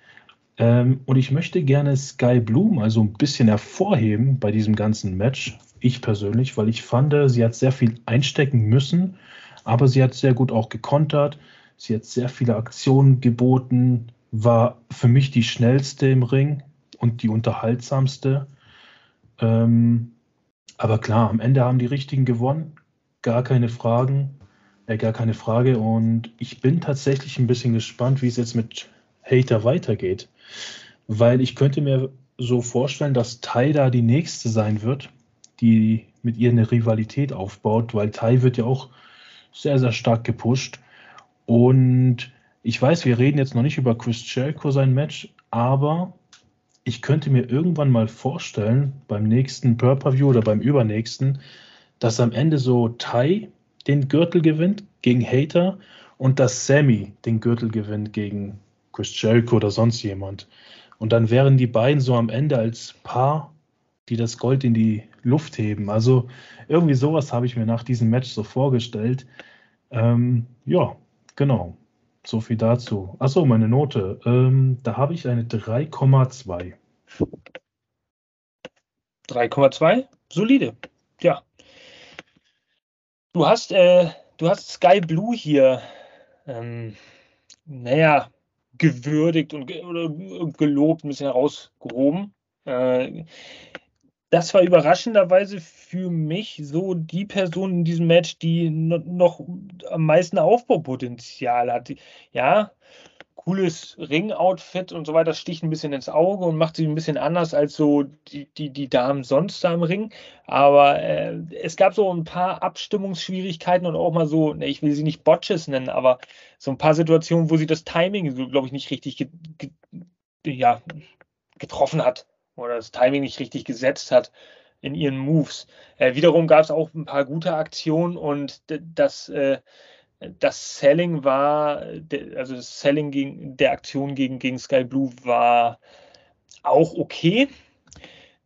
Ähm, und ich möchte gerne Sky Blue mal so ein bisschen hervorheben bei diesem ganzen Match. Ich persönlich, weil ich fand, sie hat sehr viel einstecken müssen, aber sie hat sehr gut auch gekontert. Sie hat sehr viele Aktionen geboten, war für mich die schnellste im Ring und die unterhaltsamste. Ähm, aber klar, am Ende haben die Richtigen gewonnen. Gar keine Fragen, äh, gar keine Frage. Und ich bin tatsächlich ein bisschen gespannt, wie es jetzt mit Hater weitergeht. Weil ich könnte mir so vorstellen, dass Tai da die nächste sein wird, die mit ihr eine Rivalität aufbaut, weil Tai wird ja auch sehr, sehr stark gepusht. Und ich weiß, wir reden jetzt noch nicht über Chris Jericho sein Match, aber ich könnte mir irgendwann mal vorstellen, beim nächsten Pay-Per-View oder beim übernächsten, dass am Ende so Tai den Gürtel gewinnt gegen Hater und dass Sammy den Gürtel gewinnt gegen Chris Jericho oder sonst jemand. Und dann wären die beiden so am Ende als Paar, die das Gold in die Luft heben. Also irgendwie sowas habe ich mir nach diesem Match so vorgestellt. Ähm, ja, genau. So viel dazu. Achso, meine Note. Ähm, da habe ich eine 3,2. 3,2? Solide. Ja. Du hast, äh, du hast Sky Blue hier, ähm, naja, gewürdigt und, ge und gelobt, ein bisschen herausgehoben. Äh, das war überraschenderweise für mich so die Person in diesem Match, die noch am meisten Aufbaupotenzial hat. Ja, cooles Ring-Outfit und so weiter, sticht ein bisschen ins Auge und macht sie ein bisschen anders als so die, die, die Damen sonst da im Ring. Aber äh, es gab so ein paar Abstimmungsschwierigkeiten und auch mal so, ne, ich will sie nicht Botches nennen, aber so ein paar Situationen, wo sie das Timing, so, glaube ich, nicht richtig ge, ge, ja, getroffen hat oder das Timing nicht richtig gesetzt hat in ihren Moves. Äh, wiederum gab es auch ein paar gute Aktionen und das, äh, das Selling war, also das Selling gegen, der Aktion gegen, gegen Sky Blue war auch okay.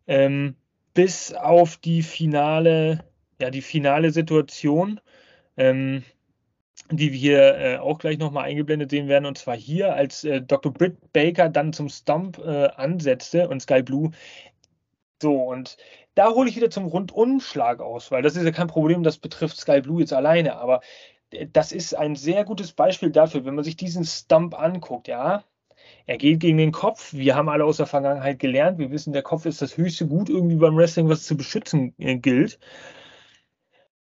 Ähm, bis auf die finale, ja, die finale Situation. Ähm, die wir hier äh, auch gleich nochmal eingeblendet sehen werden. Und zwar hier, als äh, Dr. Britt Baker dann zum Stump äh, ansetzte und Sky Blue. So, und da hole ich wieder zum Rundumschlag aus, weil das ist ja kein Problem, das betrifft Sky Blue jetzt alleine, aber das ist ein sehr gutes Beispiel dafür, wenn man sich diesen Stump anguckt, ja. Er geht gegen den Kopf. Wir haben alle aus der Vergangenheit gelernt. Wir wissen, der Kopf ist das höchste Gut irgendwie beim Wrestling, was zu beschützen äh, gilt.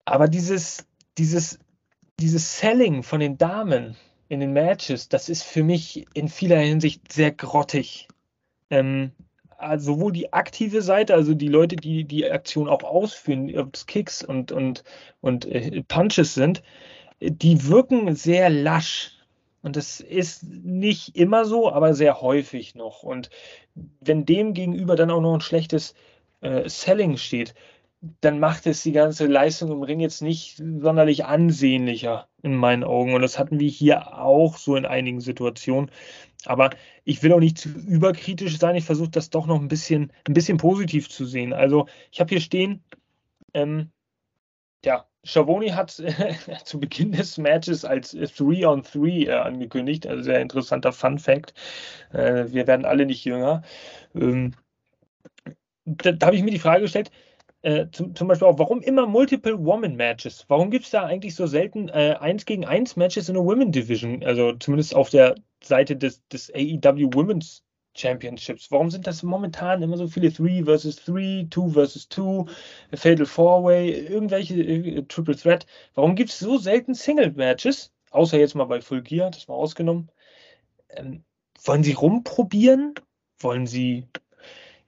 Aber dieses, dieses dieses Selling von den Damen, in den Matches, das ist für mich in vieler Hinsicht sehr grottig. Ähm, also sowohl die aktive Seite, also die Leute, die die Aktion auch ausführen, ob es Kicks und, und, und äh, Punches sind, die wirken sehr lasch. Und das ist nicht immer so, aber sehr häufig noch. Und wenn dem gegenüber dann auch noch ein schlechtes äh, Selling steht, dann macht es die ganze Leistung im Ring jetzt nicht sonderlich ansehnlicher in meinen Augen. Und das hatten wir hier auch so in einigen Situationen. Aber ich will auch nicht zu überkritisch sein. Ich versuche das doch noch ein bisschen, ein bisschen positiv zu sehen. Also ich habe hier stehen, ähm, ja, Schiavone hat äh, zu Beginn des Matches als 3 on 3 äh, angekündigt. Also sehr interessanter Fun Fact. Äh, wir werden alle nicht jünger. Ähm, da, da habe ich mir die Frage gestellt, äh, zum, zum, Beispiel auch, warum immer Multiple Woman Matches? Warum gibt es da eigentlich so selten äh, 1 gegen 1 Matches in der Women Division? Also zumindest auf der Seite des, des AEW Women's Championships. Warum sind das momentan immer so viele 3 versus 3, 2 versus 2, Fatal 4-Way, irgendwelche äh, Triple Threat? Warum gibt es so selten Single Matches? Außer jetzt mal bei Full Gear, das mal ausgenommen. Ähm, wollen Sie rumprobieren? Wollen Sie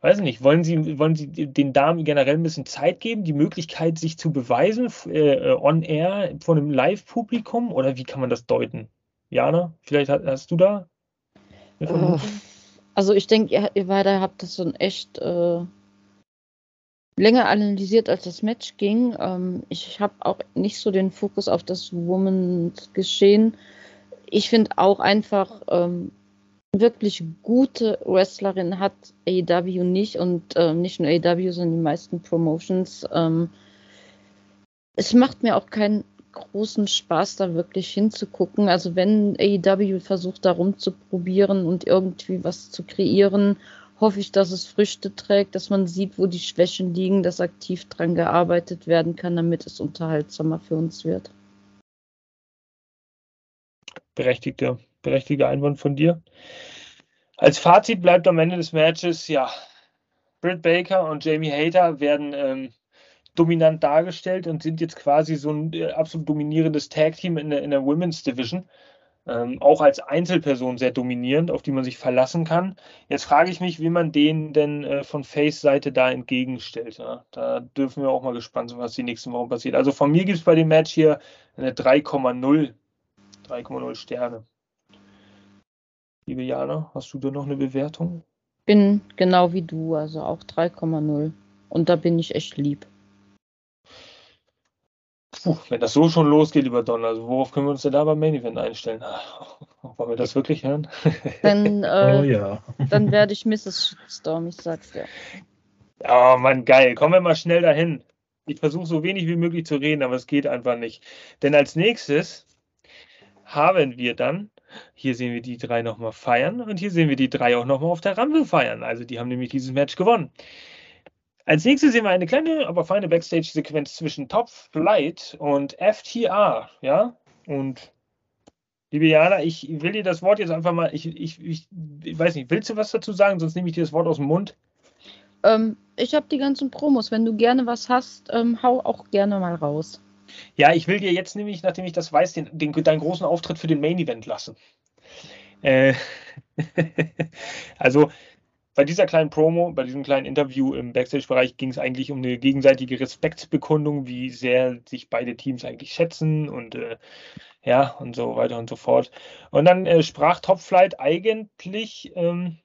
weiß nicht, wollen Sie, wollen Sie den Damen generell ein bisschen Zeit geben, die Möglichkeit, sich zu beweisen äh, on air vor einem Live-Publikum oder wie kann man das deuten? Jana, vielleicht hast, hast du da? Uh, also ich denke, ihr, ihr beide habt das schon echt äh, länger analysiert, als das Match ging. Ähm, ich habe auch nicht so den Fokus auf das Women's-Geschehen. Ich finde auch einfach, ähm, wirklich gute Wrestlerin hat AEW nicht und äh, nicht nur AEW, sondern die meisten Promotions. Ähm, es macht mir auch keinen großen Spaß, da wirklich hinzugucken. Also wenn AEW versucht, da rumzuprobieren und irgendwie was zu kreieren, hoffe ich, dass es Früchte trägt, dass man sieht, wo die Schwächen liegen, dass aktiv dran gearbeitet werden kann, damit es unterhaltsamer für uns wird. Berechtigter berechtigter Einwand von dir. Als Fazit bleibt am Ende des Matches, ja, Britt Baker und Jamie Hater werden ähm, dominant dargestellt und sind jetzt quasi so ein äh, absolut dominierendes Tag-Team in der, in der Women's Division. Ähm, auch als Einzelperson sehr dominierend, auf die man sich verlassen kann. Jetzt frage ich mich, wie man denen denn äh, von Face-Seite da entgegenstellt. Ja? Da dürfen wir auch mal gespannt sein, was die nächsten Wochen passiert. Also von mir gibt es bei dem Match hier eine 3,0. 3,0 Sterne. Liebe Jana, hast du da noch eine Bewertung? Bin genau wie du, also auch 3,0. Und da bin ich echt lieb. Puh, wenn das so schon losgeht, lieber Don, also worauf können wir uns denn da beim Main Event einstellen? Wollen wir das wirklich hören? Dann, äh, oh, ja. dann werde ich Mrs. Storm, ich sag's dir. Oh Mann, geil. Kommen wir mal schnell dahin. Ich versuche so wenig wie möglich zu reden, aber es geht einfach nicht. Denn als nächstes haben wir dann hier sehen wir die drei nochmal feiern und hier sehen wir die drei auch nochmal auf der Rampe feiern. Also die haben nämlich dieses Match gewonnen. Als nächstes sehen wir eine kleine, aber feine Backstage-Sequenz zwischen Top Flight und FTR. Ja, und liebe Jana, ich will dir das Wort jetzt einfach mal, ich, ich, ich, ich weiß nicht, willst du was dazu sagen? Sonst nehme ich dir das Wort aus dem Mund. Ähm, ich habe die ganzen Promos. Wenn du gerne was hast, ähm, hau auch gerne mal raus. Ja, ich will dir jetzt nämlich, nachdem ich das weiß, den, den, deinen großen Auftritt für den Main Event lassen. Äh, also bei dieser kleinen Promo, bei diesem kleinen Interview im Backstage-Bereich ging es eigentlich um eine gegenseitige Respektsbekundung, wie sehr sich beide Teams eigentlich schätzen und äh, ja und so weiter und so fort. Und dann äh, sprach Top Flight eigentlich, ähm,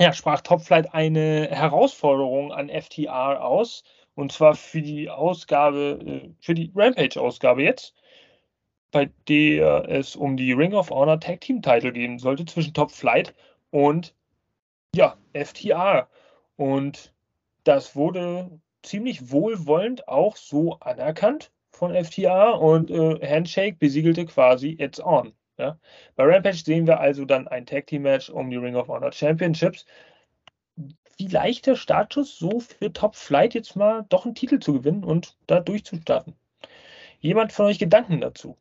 ja, sprach Top Flight eine Herausforderung an FTR aus und zwar für die Ausgabe, äh, für die Rampage-Ausgabe jetzt, bei der es um die Ring of Honor Tag Team Title gehen sollte zwischen Top Flight und ja, FTR. Und das wurde ziemlich wohlwollend auch so anerkannt von FTR und äh, Handshake besiegelte quasi It's On. Ja. Bei Rampage sehen wir also dann ein Tag Team Match um die Ring of Honor Championships vielleicht der Startschuss so für Top Flight jetzt mal doch einen Titel zu gewinnen und da durchzustarten. Jemand von euch Gedanken dazu?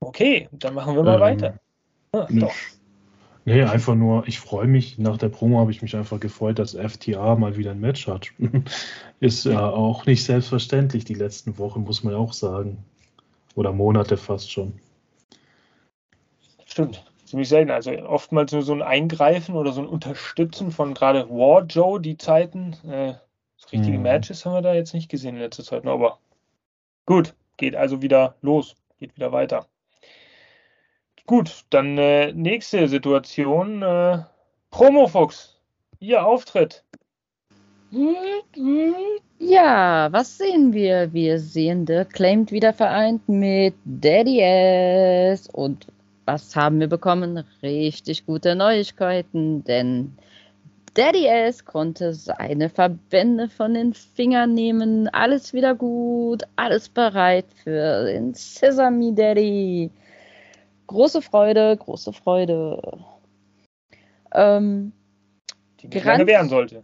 Okay, dann machen wir mal ähm, weiter. Ah, doch. Nee, einfach nur, ich freue mich, nach der Promo habe ich mich einfach gefreut, dass FTA mal wieder ein Match hat. Ist ja auch nicht selbstverständlich, die letzten Wochen, muss man auch sagen. Oder Monate fast schon. stimmt. Ziemlich selten. Also oftmals nur so ein Eingreifen oder so ein Unterstützen von gerade War Joe, die Zeiten. Äh, richtige mhm. Matches haben wir da jetzt nicht gesehen in letzter Zeit. Aber gut, geht also wieder los, geht wieder weiter. Gut, dann äh, nächste Situation. Äh, Promofox, Ihr Auftritt. Ja, was sehen wir? Wir sehen The Claimed wieder vereint mit Daddy S. Und was haben wir bekommen? Richtig gute Neuigkeiten, denn Daddy S konnte seine Verbände von den Fingern nehmen. Alles wieder gut, alles bereit für den Sesame Daddy. Große Freude, große Freude. Ähm, Die nicht lange währen sollte.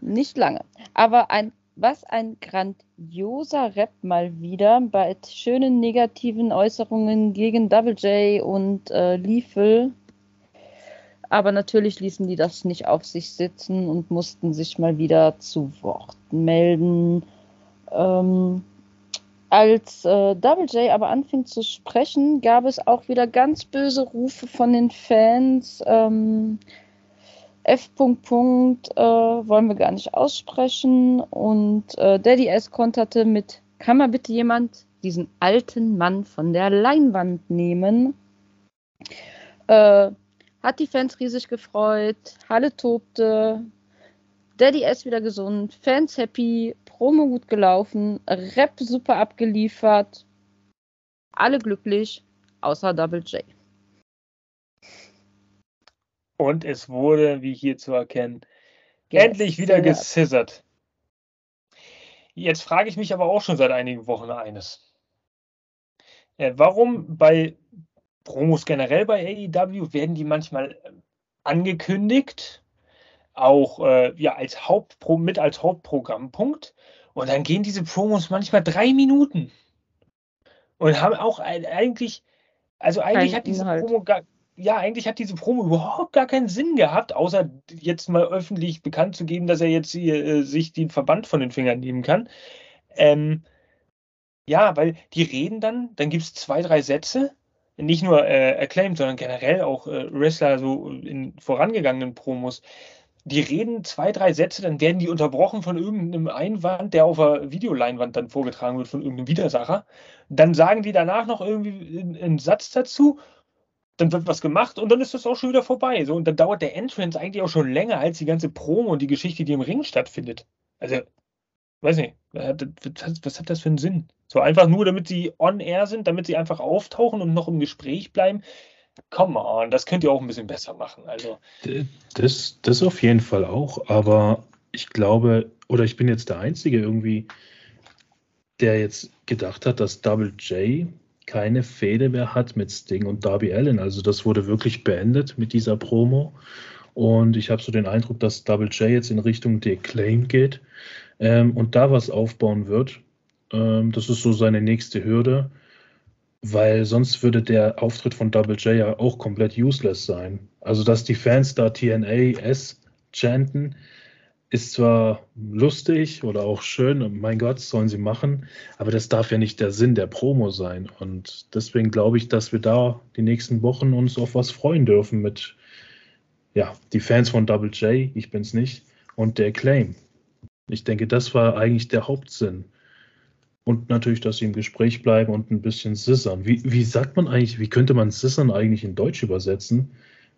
Nicht lange. Aber ein, was ein grandioser Rap mal wieder bei schönen negativen Äußerungen gegen Double J und äh, Liefel. Aber natürlich ließen die das nicht auf sich sitzen und mussten sich mal wieder zu Wort melden. Ähm, als äh, Double J aber anfing zu sprechen, gab es auch wieder ganz böse Rufe von den Fans. Ähm, F. -Punkt äh, wollen wir gar nicht aussprechen. Und äh, Daddy S. konterte mit: Kann mal bitte jemand diesen alten Mann von der Leinwand nehmen? Äh, hat die Fans riesig gefreut. Halle tobte. Daddy S. wieder gesund. Fans happy. Promo gut gelaufen, Rap super abgeliefert, alle glücklich, außer Double J. Und es wurde, wie hier zu erkennen, Gesissert. endlich wieder gescissert. Jetzt frage ich mich aber auch schon seit einigen Wochen eines. Äh, warum bei Promos generell bei AEW werden die manchmal angekündigt auch äh, ja, als Hauptpro mit als Hauptprogrammpunkt. Und dann gehen diese Promos manchmal drei Minuten. Und haben auch eigentlich, also eigentlich Kein hat diese Inhalt. Promo gar, ja, eigentlich hat diese Promo überhaupt gar keinen Sinn gehabt, außer jetzt mal öffentlich bekannt zu geben, dass er jetzt hier, äh, sich den Verband von den Fingern nehmen kann. Ähm, ja, weil die reden dann, dann gibt es zwei, drei Sätze, nicht nur äh, acclaimed, sondern generell auch äh, Wrestler so in vorangegangenen Promos die reden zwei, drei Sätze, dann werden die unterbrochen von irgendeinem Einwand, der auf der Videoleinwand dann vorgetragen wird von irgendeinem Widersacher. Dann sagen die danach noch irgendwie einen Satz dazu, dann wird was gemacht und dann ist das auch schon wieder vorbei. So, und dann dauert der Entrance eigentlich auch schon länger als die ganze Promo und die Geschichte, die im Ring stattfindet. Also, weiß nicht, was hat das für einen Sinn? So einfach nur, damit sie on air sind, damit sie einfach auftauchen und noch im Gespräch bleiben come on, das könnt ihr auch ein bisschen besser machen. Also. Das, das auf jeden Fall auch, aber ich glaube, oder ich bin jetzt der Einzige irgendwie, der jetzt gedacht hat, dass Double J keine Fehde mehr hat mit Sting und Darby Allen. Also das wurde wirklich beendet mit dieser Promo. Und ich habe so den Eindruck, dass Double J jetzt in Richtung Declaim geht ähm, und da was aufbauen wird. Ähm, das ist so seine nächste Hürde weil sonst würde der Auftritt von Double J ja auch komplett useless sein. Also, dass die Fans da TNA S chanten, ist zwar lustig oder auch schön, mein Gott, sollen sie machen, aber das darf ja nicht der Sinn der Promo sein. Und deswegen glaube ich, dass wir da die nächsten Wochen uns auf was freuen dürfen mit, ja, die Fans von Double J, ich bin's nicht, und der Claim. Ich denke, das war eigentlich der Hauptsinn. Und natürlich, dass sie im Gespräch bleiben und ein bisschen sissern. Wie, wie sagt man eigentlich, wie könnte man sissern eigentlich in Deutsch übersetzen?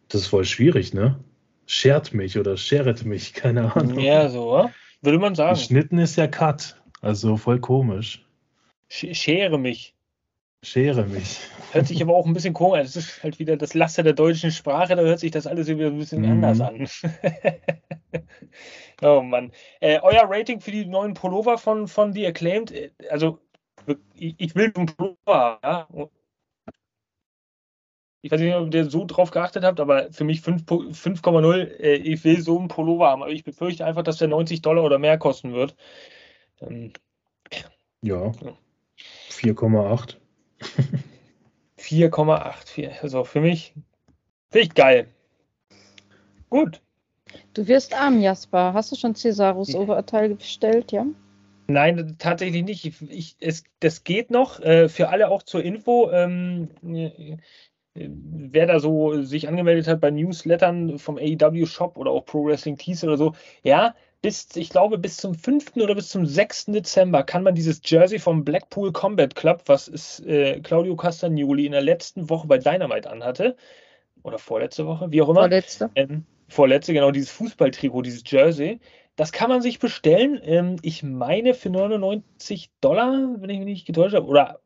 Das ist voll schwierig, ne? Schert mich oder scheret mich, keine Ahnung. Ja, so, würde man sagen. Geschnitten ist ja Cut, also voll komisch. Schere mich. Schere mich. Hört sich aber auch ein bisschen komisch an. Das ist halt wieder das Laster der deutschen Sprache, da hört sich das alles wieder ein bisschen mhm. anders an. oh Mann. Äh, euer Rating für die neuen Pullover von, von The Acclaimed, äh, also ich, ich will einen Pullover, ja. Ich weiß nicht, ob ihr so drauf geachtet habt, aber für mich 5,0, äh, ich will so einen Pullover haben. Aber ich befürchte einfach, dass der 90 Dollar oder mehr kosten wird. Ähm, ja. 4,8. 4,84. Also für mich, finde ich geil. Gut. Du wirst arm, Jasper. Hast du schon Cesarus ja. Oberteil bestellt, ja? Nein, tatsächlich nicht. Ich, ich, es, das geht noch. Äh, für alle auch zur Info. Ähm, wer da so sich angemeldet hat bei Newslettern vom AEW Shop oder auch Pro Wrestling Tees oder so, ja, bis, ich glaube, bis zum 5. oder bis zum 6. Dezember kann man dieses Jersey vom Blackpool Combat Club, was ist äh, Claudio Castagnoli in der letzten Woche bei Dynamite anhatte, oder vorletzte Woche, wie auch immer. Vorletzte. Ähm, vorletzte, genau, dieses Fußballtrikot, dieses Jersey. Das kann man sich bestellen. Ähm, ich meine für 99 Dollar, wenn ich mich nicht getäuscht habe. Oder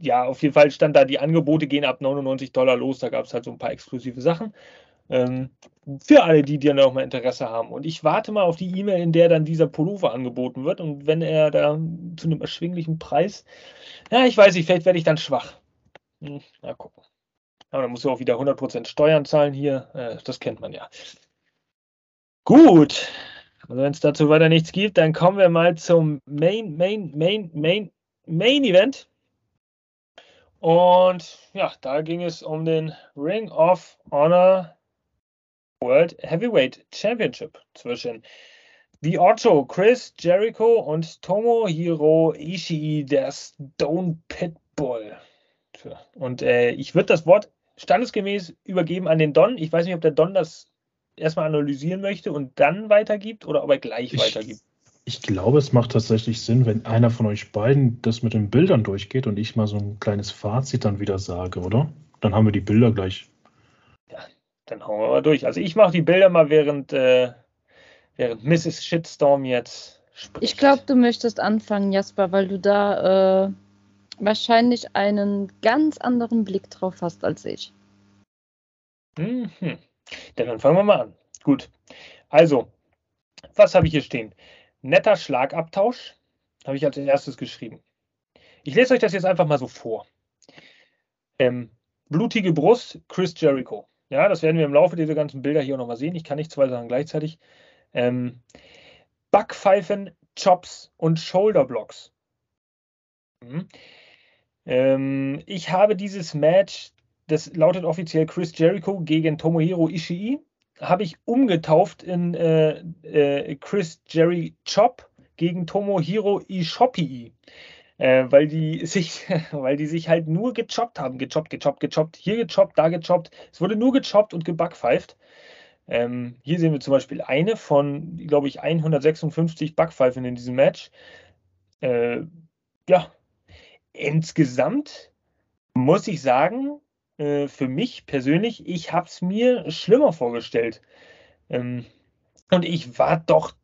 ja, auf jeden Fall stand da, die Angebote gehen ab 99 Dollar los. Da gab es halt so ein paar exklusive Sachen. Ähm, für alle, die, die dann auch mal Interesse haben. Und ich warte mal auf die E-Mail, in der dann dieser Pullover angeboten wird. Und wenn er da zu einem erschwinglichen Preis, ja, ich weiß nicht, vielleicht werde ich dann schwach. Hm, mal gucken. Aber dann muss er auch wieder 100% Steuern zahlen hier. Äh, das kennt man ja. Gut. Also wenn es dazu weiter nichts gibt, dann kommen wir mal zum Main, Main, Main, Main, Main Event. Und ja, da ging es um den Ring of Honor World Heavyweight Championship zwischen The Ocho, Chris Jericho und Tomohiro Ishii, der Stone Pitbull. Und äh, ich würde das Wort standesgemäß übergeben an den Don. Ich weiß nicht, ob der Don das erstmal analysieren möchte und dann weitergibt oder ob er gleich ich, weitergibt. Ich glaube, es macht tatsächlich Sinn, wenn einer von euch beiden das mit den Bildern durchgeht und ich mal so ein kleines Fazit dann wieder sage, oder? Dann haben wir die Bilder gleich. Dann hauen wir mal durch. Also ich mache die Bilder mal während, äh, während Mrs. Shitstorm jetzt spricht. Ich glaube, du möchtest anfangen, Jasper, weil du da äh, wahrscheinlich einen ganz anderen Blick drauf hast als ich. Mhm. Dann fangen wir mal an. Gut. Also, was habe ich hier stehen? Netter Schlagabtausch habe ich als erstes geschrieben. Ich lese euch das jetzt einfach mal so vor. Ähm, blutige Brust, Chris Jericho. Ja, das werden wir im Laufe dieser ganzen Bilder hier nochmal sehen. Ich kann nicht zwei Sachen gleichzeitig. Ähm, Backpfeifen, Chops und Shoulderblocks. Mhm. Ähm, ich habe dieses Match, das lautet offiziell Chris Jericho gegen Tomohiro Ishii, habe ich umgetauft in äh, äh, Chris Jerry Chop gegen Tomohiro Ishopii äh, weil die sich, weil die sich halt nur gechoppt haben, gechoppt, gechoppt, gechoppt, hier gechoppt, da gechoppt. Es wurde nur gechoppt und gebackpfeift. Ähm, hier sehen wir zum Beispiel eine von, glaube ich, 156 Backpfeifen in diesem Match. Äh, ja, insgesamt muss ich sagen, äh, für mich persönlich, ich habe es mir schlimmer vorgestellt. Ähm, und ich war doch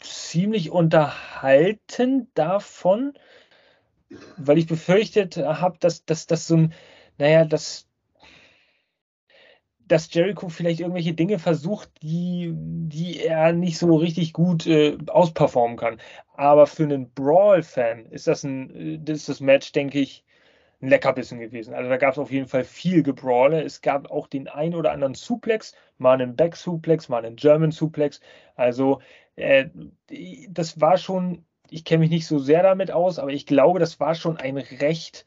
ziemlich unterhalten davon, weil ich befürchtet habe, dass das so ein, naja, dass, dass Jericho vielleicht irgendwelche Dinge versucht, die, die er nicht so richtig gut äh, ausperformen kann. Aber für einen Brawl-Fan ist das ein, äh, ist das Match, denke ich, ein Leckerbissen gewesen. Also da gab es auf jeden Fall viel Gebrawle. Es gab auch den ein oder anderen Suplex, mal einen Back-Suplex, mal einen German-Suplex. Also äh, das war schon ich kenne mich nicht so sehr damit aus, aber ich glaube, das war schon ein recht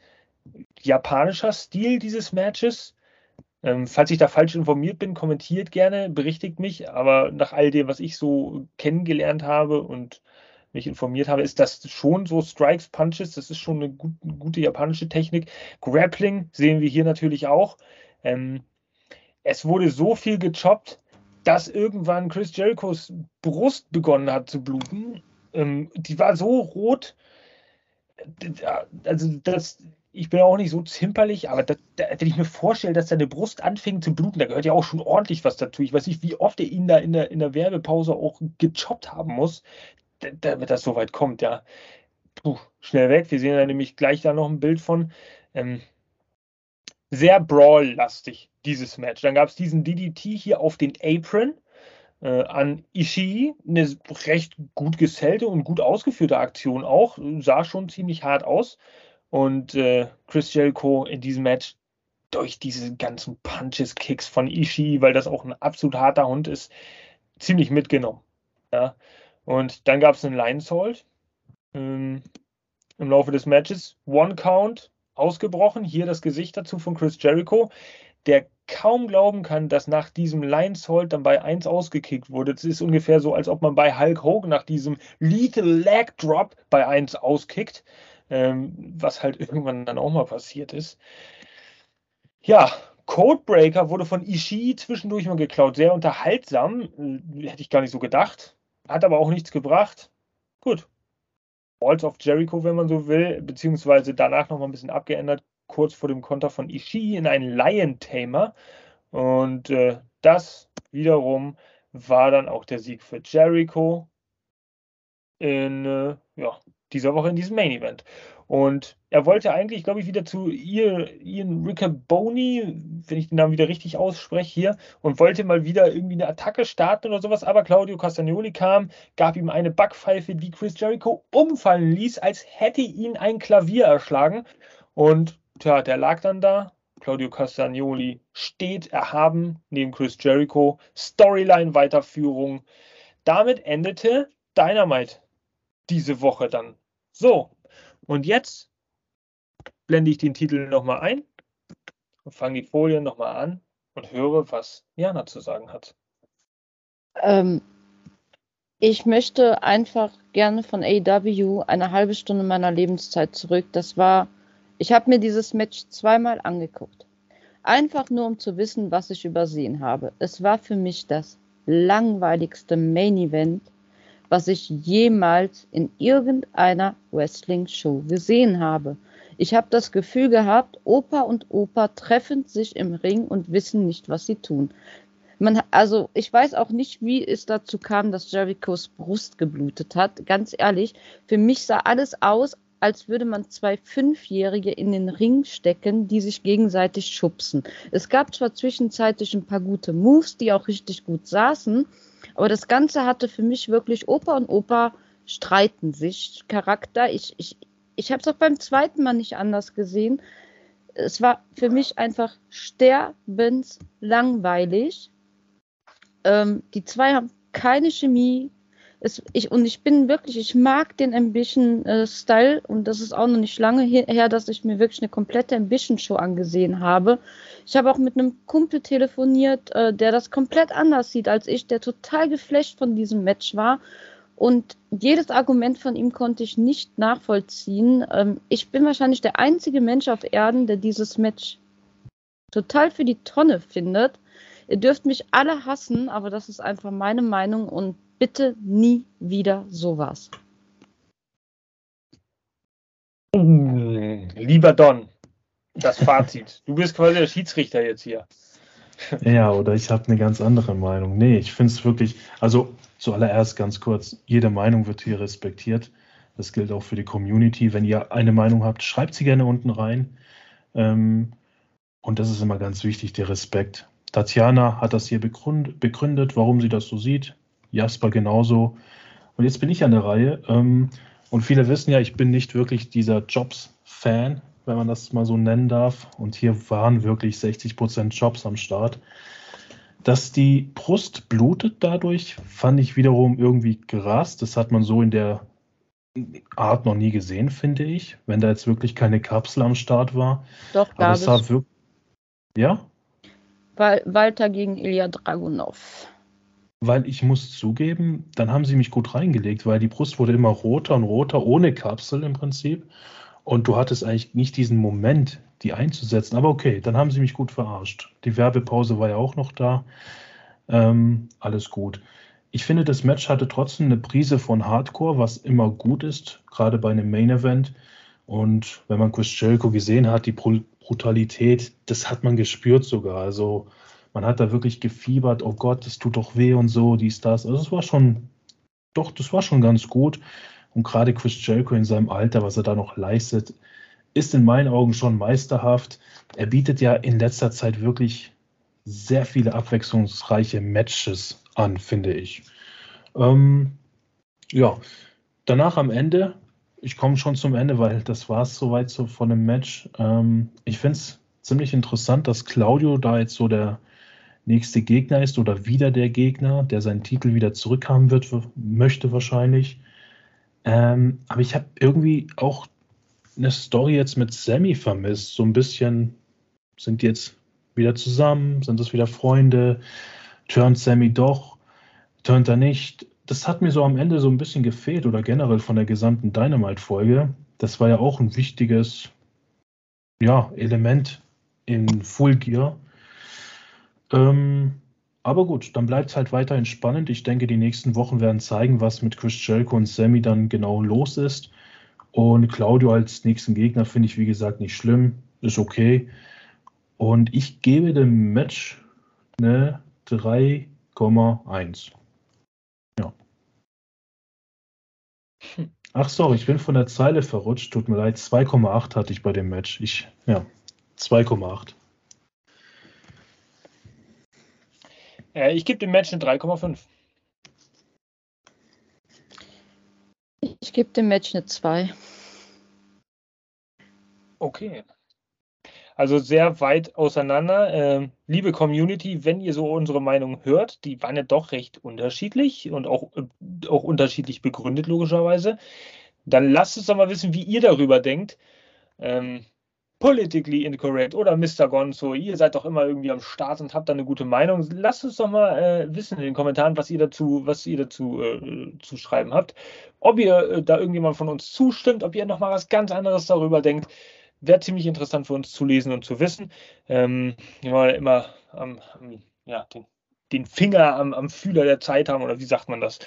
japanischer Stil dieses Matches. Ähm, falls ich da falsch informiert bin, kommentiert gerne, berichtigt mich. Aber nach all dem, was ich so kennengelernt habe und mich informiert habe, ist das schon so Strikes, Punches. Das ist schon eine, gut, gute japanische Technik. Grappling sehen wir hier natürlich auch. Ähm, es wurde so viel gechoppt, dass irgendwann Chris Jerichos Brust begonnen hat zu bluten ähm, die war so rot. Also das, ich bin auch nicht so zimperlich, aber das, da, wenn ich mir vorstelle, dass seine Brust anfing zu bluten, da gehört ja auch schon ordentlich was dazu. Ich weiß nicht, wie oft er ihn da in der, in der Werbepause auch gechoppt haben muss, damit das so weit kommt, ja. Puh, schnell weg. Wir sehen da nämlich gleich da noch ein Bild von. Ähm, sehr Brawl-lastig, dieses Match. Dann gab es diesen DDT hier auf den Apron äh, an Ishii. Eine recht gut gesellte und gut ausgeführte Aktion auch. Sah schon ziemlich hart aus. Und äh, Chris Jericho in diesem Match durch diese ganzen Punches, Kicks von Ishii, weil das auch ein absolut harter Hund ist, ziemlich mitgenommen. Ja. Und dann gab es einen Lions Hold ähm, im Laufe des Matches. One Count ausgebrochen. Hier das Gesicht dazu von Chris Jericho der kaum glauben kann, dass nach diesem Lions Hold dann bei 1 ausgekickt wurde. Es ist ungefähr so, als ob man bei Hulk Hogan nach diesem Lethal Leg Drop bei 1 auskickt, ähm, was halt irgendwann dann auch mal passiert ist. Ja, Codebreaker wurde von Ishii zwischendurch mal geklaut. Sehr unterhaltsam. Äh, hätte ich gar nicht so gedacht. Hat aber auch nichts gebracht. Gut. Walls of Jericho, wenn man so will, beziehungsweise danach nochmal ein bisschen abgeändert, kurz vor dem Konter von Ishii in einen Lion Tamer. Und äh, das wiederum war dann auch der Sieg für Jericho in äh, ja, dieser Woche in diesem Main Event. Und er wollte eigentlich, glaube ich, wieder zu Ian Riccaboni, wenn ich den Namen wieder richtig ausspreche hier, und wollte mal wieder irgendwie eine Attacke starten oder sowas. Aber Claudio Castagnoli kam, gab ihm eine Backpfeife, die Chris Jericho umfallen ließ, als hätte ihn ein Klavier erschlagen. Und tja, der lag dann da. Claudio Castagnoli steht erhaben neben Chris Jericho. Storyline-Weiterführung. Damit endete Dynamite diese Woche dann. So, und jetzt blende ich den Titel nochmal ein und fange die Folien nochmal an und höre, was Jana zu sagen hat. Ähm, ich möchte einfach gerne von AW eine halbe Stunde meiner Lebenszeit zurück. Das war, ich habe mir dieses Match zweimal angeguckt. Einfach nur, um zu wissen, was ich übersehen habe. Es war für mich das langweiligste Main Event was ich jemals in irgendeiner Wrestling-Show gesehen habe. Ich habe das Gefühl gehabt, Opa und Opa treffen sich im Ring und wissen nicht, was sie tun. Man, also ich weiß auch nicht, wie es dazu kam, dass Jerichos Brust geblutet hat. Ganz ehrlich, für mich sah alles aus, als würde man zwei Fünfjährige in den Ring stecken, die sich gegenseitig schubsen. Es gab zwar zwischenzeitlich ein paar gute Moves, die auch richtig gut saßen, aber das Ganze hatte für mich wirklich Opa und Opa streiten sich Charakter. Ich, ich, ich habe es auch beim zweiten Mal nicht anders gesehen. Es war für mich einfach sterbenslangweilig. Ähm, die zwei haben keine Chemie, es, ich, und ich bin wirklich, ich mag den Ambition-Style äh, und das ist auch noch nicht lange her, dass ich mir wirklich eine komplette Ambition-Show angesehen habe. Ich habe auch mit einem Kumpel telefoniert, äh, der das komplett anders sieht als ich, der total geflasht von diesem Match war. Und jedes Argument von ihm konnte ich nicht nachvollziehen. Ähm, ich bin wahrscheinlich der einzige Mensch auf Erden, der dieses Match total für die Tonne findet. Ihr dürft mich alle hassen, aber das ist einfach meine Meinung und bitte nie wieder sowas. Lieber Don, das Fazit. Du bist quasi der Schiedsrichter jetzt hier. Ja, oder ich habe eine ganz andere Meinung. Nee, ich finde es wirklich, also zuallererst ganz kurz, jede Meinung wird hier respektiert. Das gilt auch für die Community. Wenn ihr eine Meinung habt, schreibt sie gerne unten rein. Ähm, und das ist immer ganz wichtig, der Respekt. Tatjana hat das hier begründet, warum sie das so sieht. Jasper genauso. Und jetzt bin ich an der Reihe. Ähm, und viele wissen ja, ich bin nicht wirklich dieser Jobs-Fan, wenn man das mal so nennen darf. Und hier waren wirklich 60 Prozent Jobs am Start. Dass die Brust blutet dadurch, fand ich wiederum irgendwie krass. Das hat man so in der Art noch nie gesehen, finde ich. Wenn da jetzt wirklich keine Kapsel am Start war. Doch, Aber es wirklich. Ja? Walter gegen Ilya Dragunov. Weil ich muss zugeben, dann haben sie mich gut reingelegt, weil die Brust wurde immer roter und roter, ohne Kapsel im Prinzip. Und du hattest eigentlich nicht diesen Moment, die einzusetzen. Aber okay, dann haben sie mich gut verarscht. Die Werbepause war ja auch noch da. Ähm, alles gut. Ich finde, das Match hatte trotzdem eine Prise von Hardcore, was immer gut ist, gerade bei einem Main Event. Und wenn man Chris Jericho gesehen hat, die Brutalität, das hat man gespürt sogar. Also man hat da wirklich gefiebert, oh Gott, das tut doch weh und so, dies, das. Also es war schon, doch, das war schon ganz gut. Und gerade Chris Jericho in seinem Alter, was er da noch leistet, ist in meinen Augen schon meisterhaft. Er bietet ja in letzter Zeit wirklich sehr viele abwechslungsreiche Matches an, finde ich. Ähm, ja, danach am Ende, ich komme schon zum Ende, weil das war es soweit so von dem Match. Ähm, ich finde es ziemlich interessant, dass Claudio da jetzt so der nächste Gegner ist oder wieder der Gegner, der seinen Titel wieder zurückhaben wird, möchte wahrscheinlich. Ähm, aber ich habe irgendwie auch eine Story jetzt mit Sammy vermisst. So ein bisschen sind die jetzt wieder zusammen, sind das wieder Freunde, turnt Sammy doch, turnt er nicht. Das hat mir so am Ende so ein bisschen gefehlt oder generell von der gesamten Dynamite-Folge. Das war ja auch ein wichtiges ja, Element in Full Gear Ähm, aber gut, dann bleibt es halt weiterhin spannend. Ich denke, die nächsten Wochen werden zeigen, was mit Chris Jericho und Sammy dann genau los ist. Und Claudio als nächsten Gegner finde ich, wie gesagt, nicht schlimm. Ist okay. Und ich gebe dem Match eine 3,1. Ja. Ach sorry, ich bin von der Zeile verrutscht. Tut mir leid. 2,8 hatte ich bei dem Match. Ich, ja, 2,8. Äh, ich gebe dem Match eine 3,5. Ich gebe dem Match eine 2. Okay. Also sehr weit auseinander. Äh, liebe Community, wenn ihr so unsere Meinung hört, die waren ja doch recht unterschiedlich und auch, äh, auch unterschiedlich begründet, logischerweise, dann lasst uns doch mal wissen, wie ihr darüber denkt. Ähm, politically incorrect oder Mr. Gonzo, ihr seid doch immer irgendwie am Start und habt da eine gute Meinung. Lasst uns doch mal äh, wissen in den Kommentaren, was ihr dazu, was ihr dazu äh, zu schreiben habt. Ob ihr äh, da irgendjemand von uns zustimmt, ob ihr noch mal was ganz anderes darüber denkt. Wäre ziemlich interessant für uns zu lesen und zu wissen. Ähm, wollen immer am, am, ja, den, den Finger am, am, Fühler der Zeit haben, oder wie sagt man das?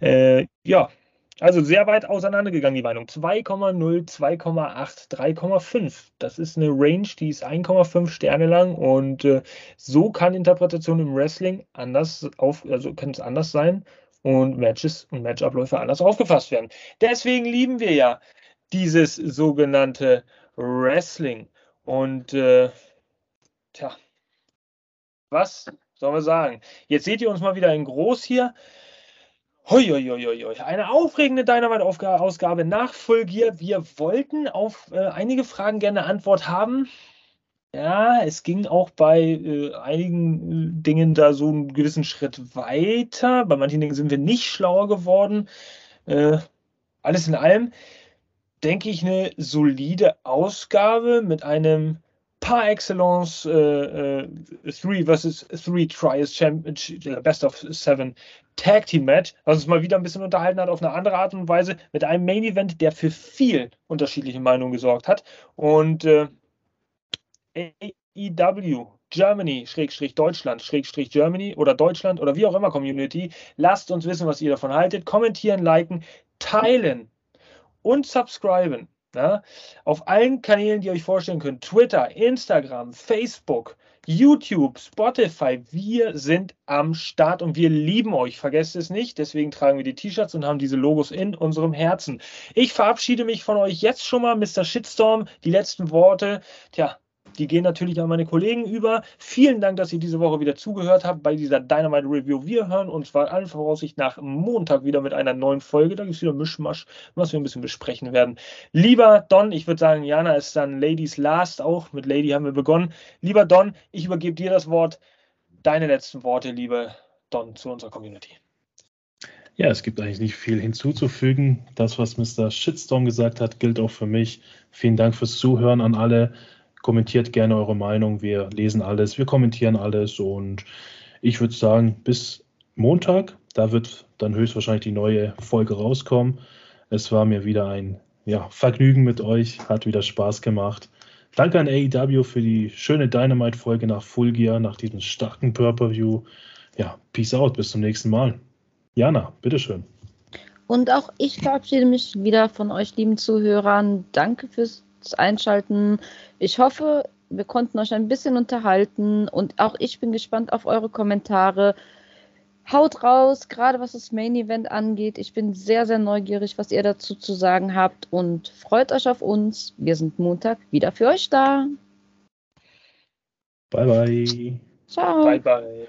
Äh, ja, also sehr weit auseinandergegangen, die Meinung. 2,0, 2,8, 3,5. Das ist eine Range, die ist 1,5 Sterne lang und äh, so kann Interpretation im Wrestling anders auf, also kann es anders sein und Matches und Matchabläufe anders aufgefasst werden. Deswegen lieben wir ja dieses sogenannte Wrestling. Und äh, tja, was sollen wir sagen? Jetzt seht ihr uns mal wieder in groß hier. Hoi, Eine aufregende Dynamite-Ausgabe nach Full Wir wollten auf äh, einige Fragen gerne Antwort haben. Ja, es ging auch bei äh, einigen äh, Dingen da so einen gewissen Schritt weiter. Bei manchen Dingen sind wir nicht schlauer geworden. Äh, alles in allem denke ich eine solide Ausgabe mit einem par excellence äh, äh, Three versus Three Trials Championship, Best of Seven Tag Team Match, was uns mal wieder ein bisschen unterhalten hat auf eine andere Art und Weise mit einem Main Event, der für viel unterschiedliche Meinungen gesorgt hat. Und äh, AEW Germany, Schrägstrich Deutschland, Schrägstrich Germany oder Deutschland oder wie auch immer Community, lasst uns wissen, was ihr davon haltet. Kommentieren, liken, teilen und subscriben. Ja, auf allen Kanälen, die ihr euch vorstellen könnt. Twitter, Instagram, Facebook, YouTube, Spotify. Wir sind am Start und wir lieben euch. Vergesst es nicht. Deswegen tragen wir die T-Shirts und haben diese Logos in unserem Herzen. Ich verabschiede mich von euch jetzt schon mal. Mr. Shitstorm, die letzten Worte. Tja, die gehen natürlich an meine Kollegen über. Vielen Dank, dass ihr diese Woche wieder zugehört habt bei dieser Dynamite Review. Wir hören uns zwar allen Voraussicht nach Montag wieder mit einer neuen Folge. Da gibt es wieder Mischmasch, was wir ein bisschen besprechen werden. Lieber Don, ich würde sagen, Jana ist dann Ladies Last auch. Mit Lady haben wir begonnen. Lieber Don, ich übergebe dir das Wort. Deine letzten Worte, liebe Don, zu unserer Community. Ja, es gibt eigentlich nicht viel hinzuzufügen. Das, was Mr. Shitstorm gesagt hat, gilt auch für mich. Vielen Dank fürs Zuhören an alle. Kommentiert gerne eure Meinung. Wir lesen alles, wir kommentieren alles und ich würde sagen, bis Montag, da wird dann höchstwahrscheinlich die neue Folge rauskommen. Es war mir wieder ein ja, Vergnügen mit euch, hat wieder Spaß gemacht. Danke an AEW für die schöne Dynamite-Folge nach Full Gear, nach diesem starken Purple-View. Ja, peace out, bis zum nächsten Mal. Jana, bitteschön. Und auch ich verabschiede mich wieder von euch, lieben Zuhörern. Danke fürs Einschalten. Ich hoffe, wir konnten euch ein bisschen unterhalten und auch ich bin gespannt auf eure Kommentare. Haut raus, gerade was das Main Event angeht. Ich bin sehr, sehr neugierig, was ihr dazu zu sagen habt und freut euch auf uns. Wir sind Montag wieder für euch da. Bye, bye. Ciao. Bye, bye.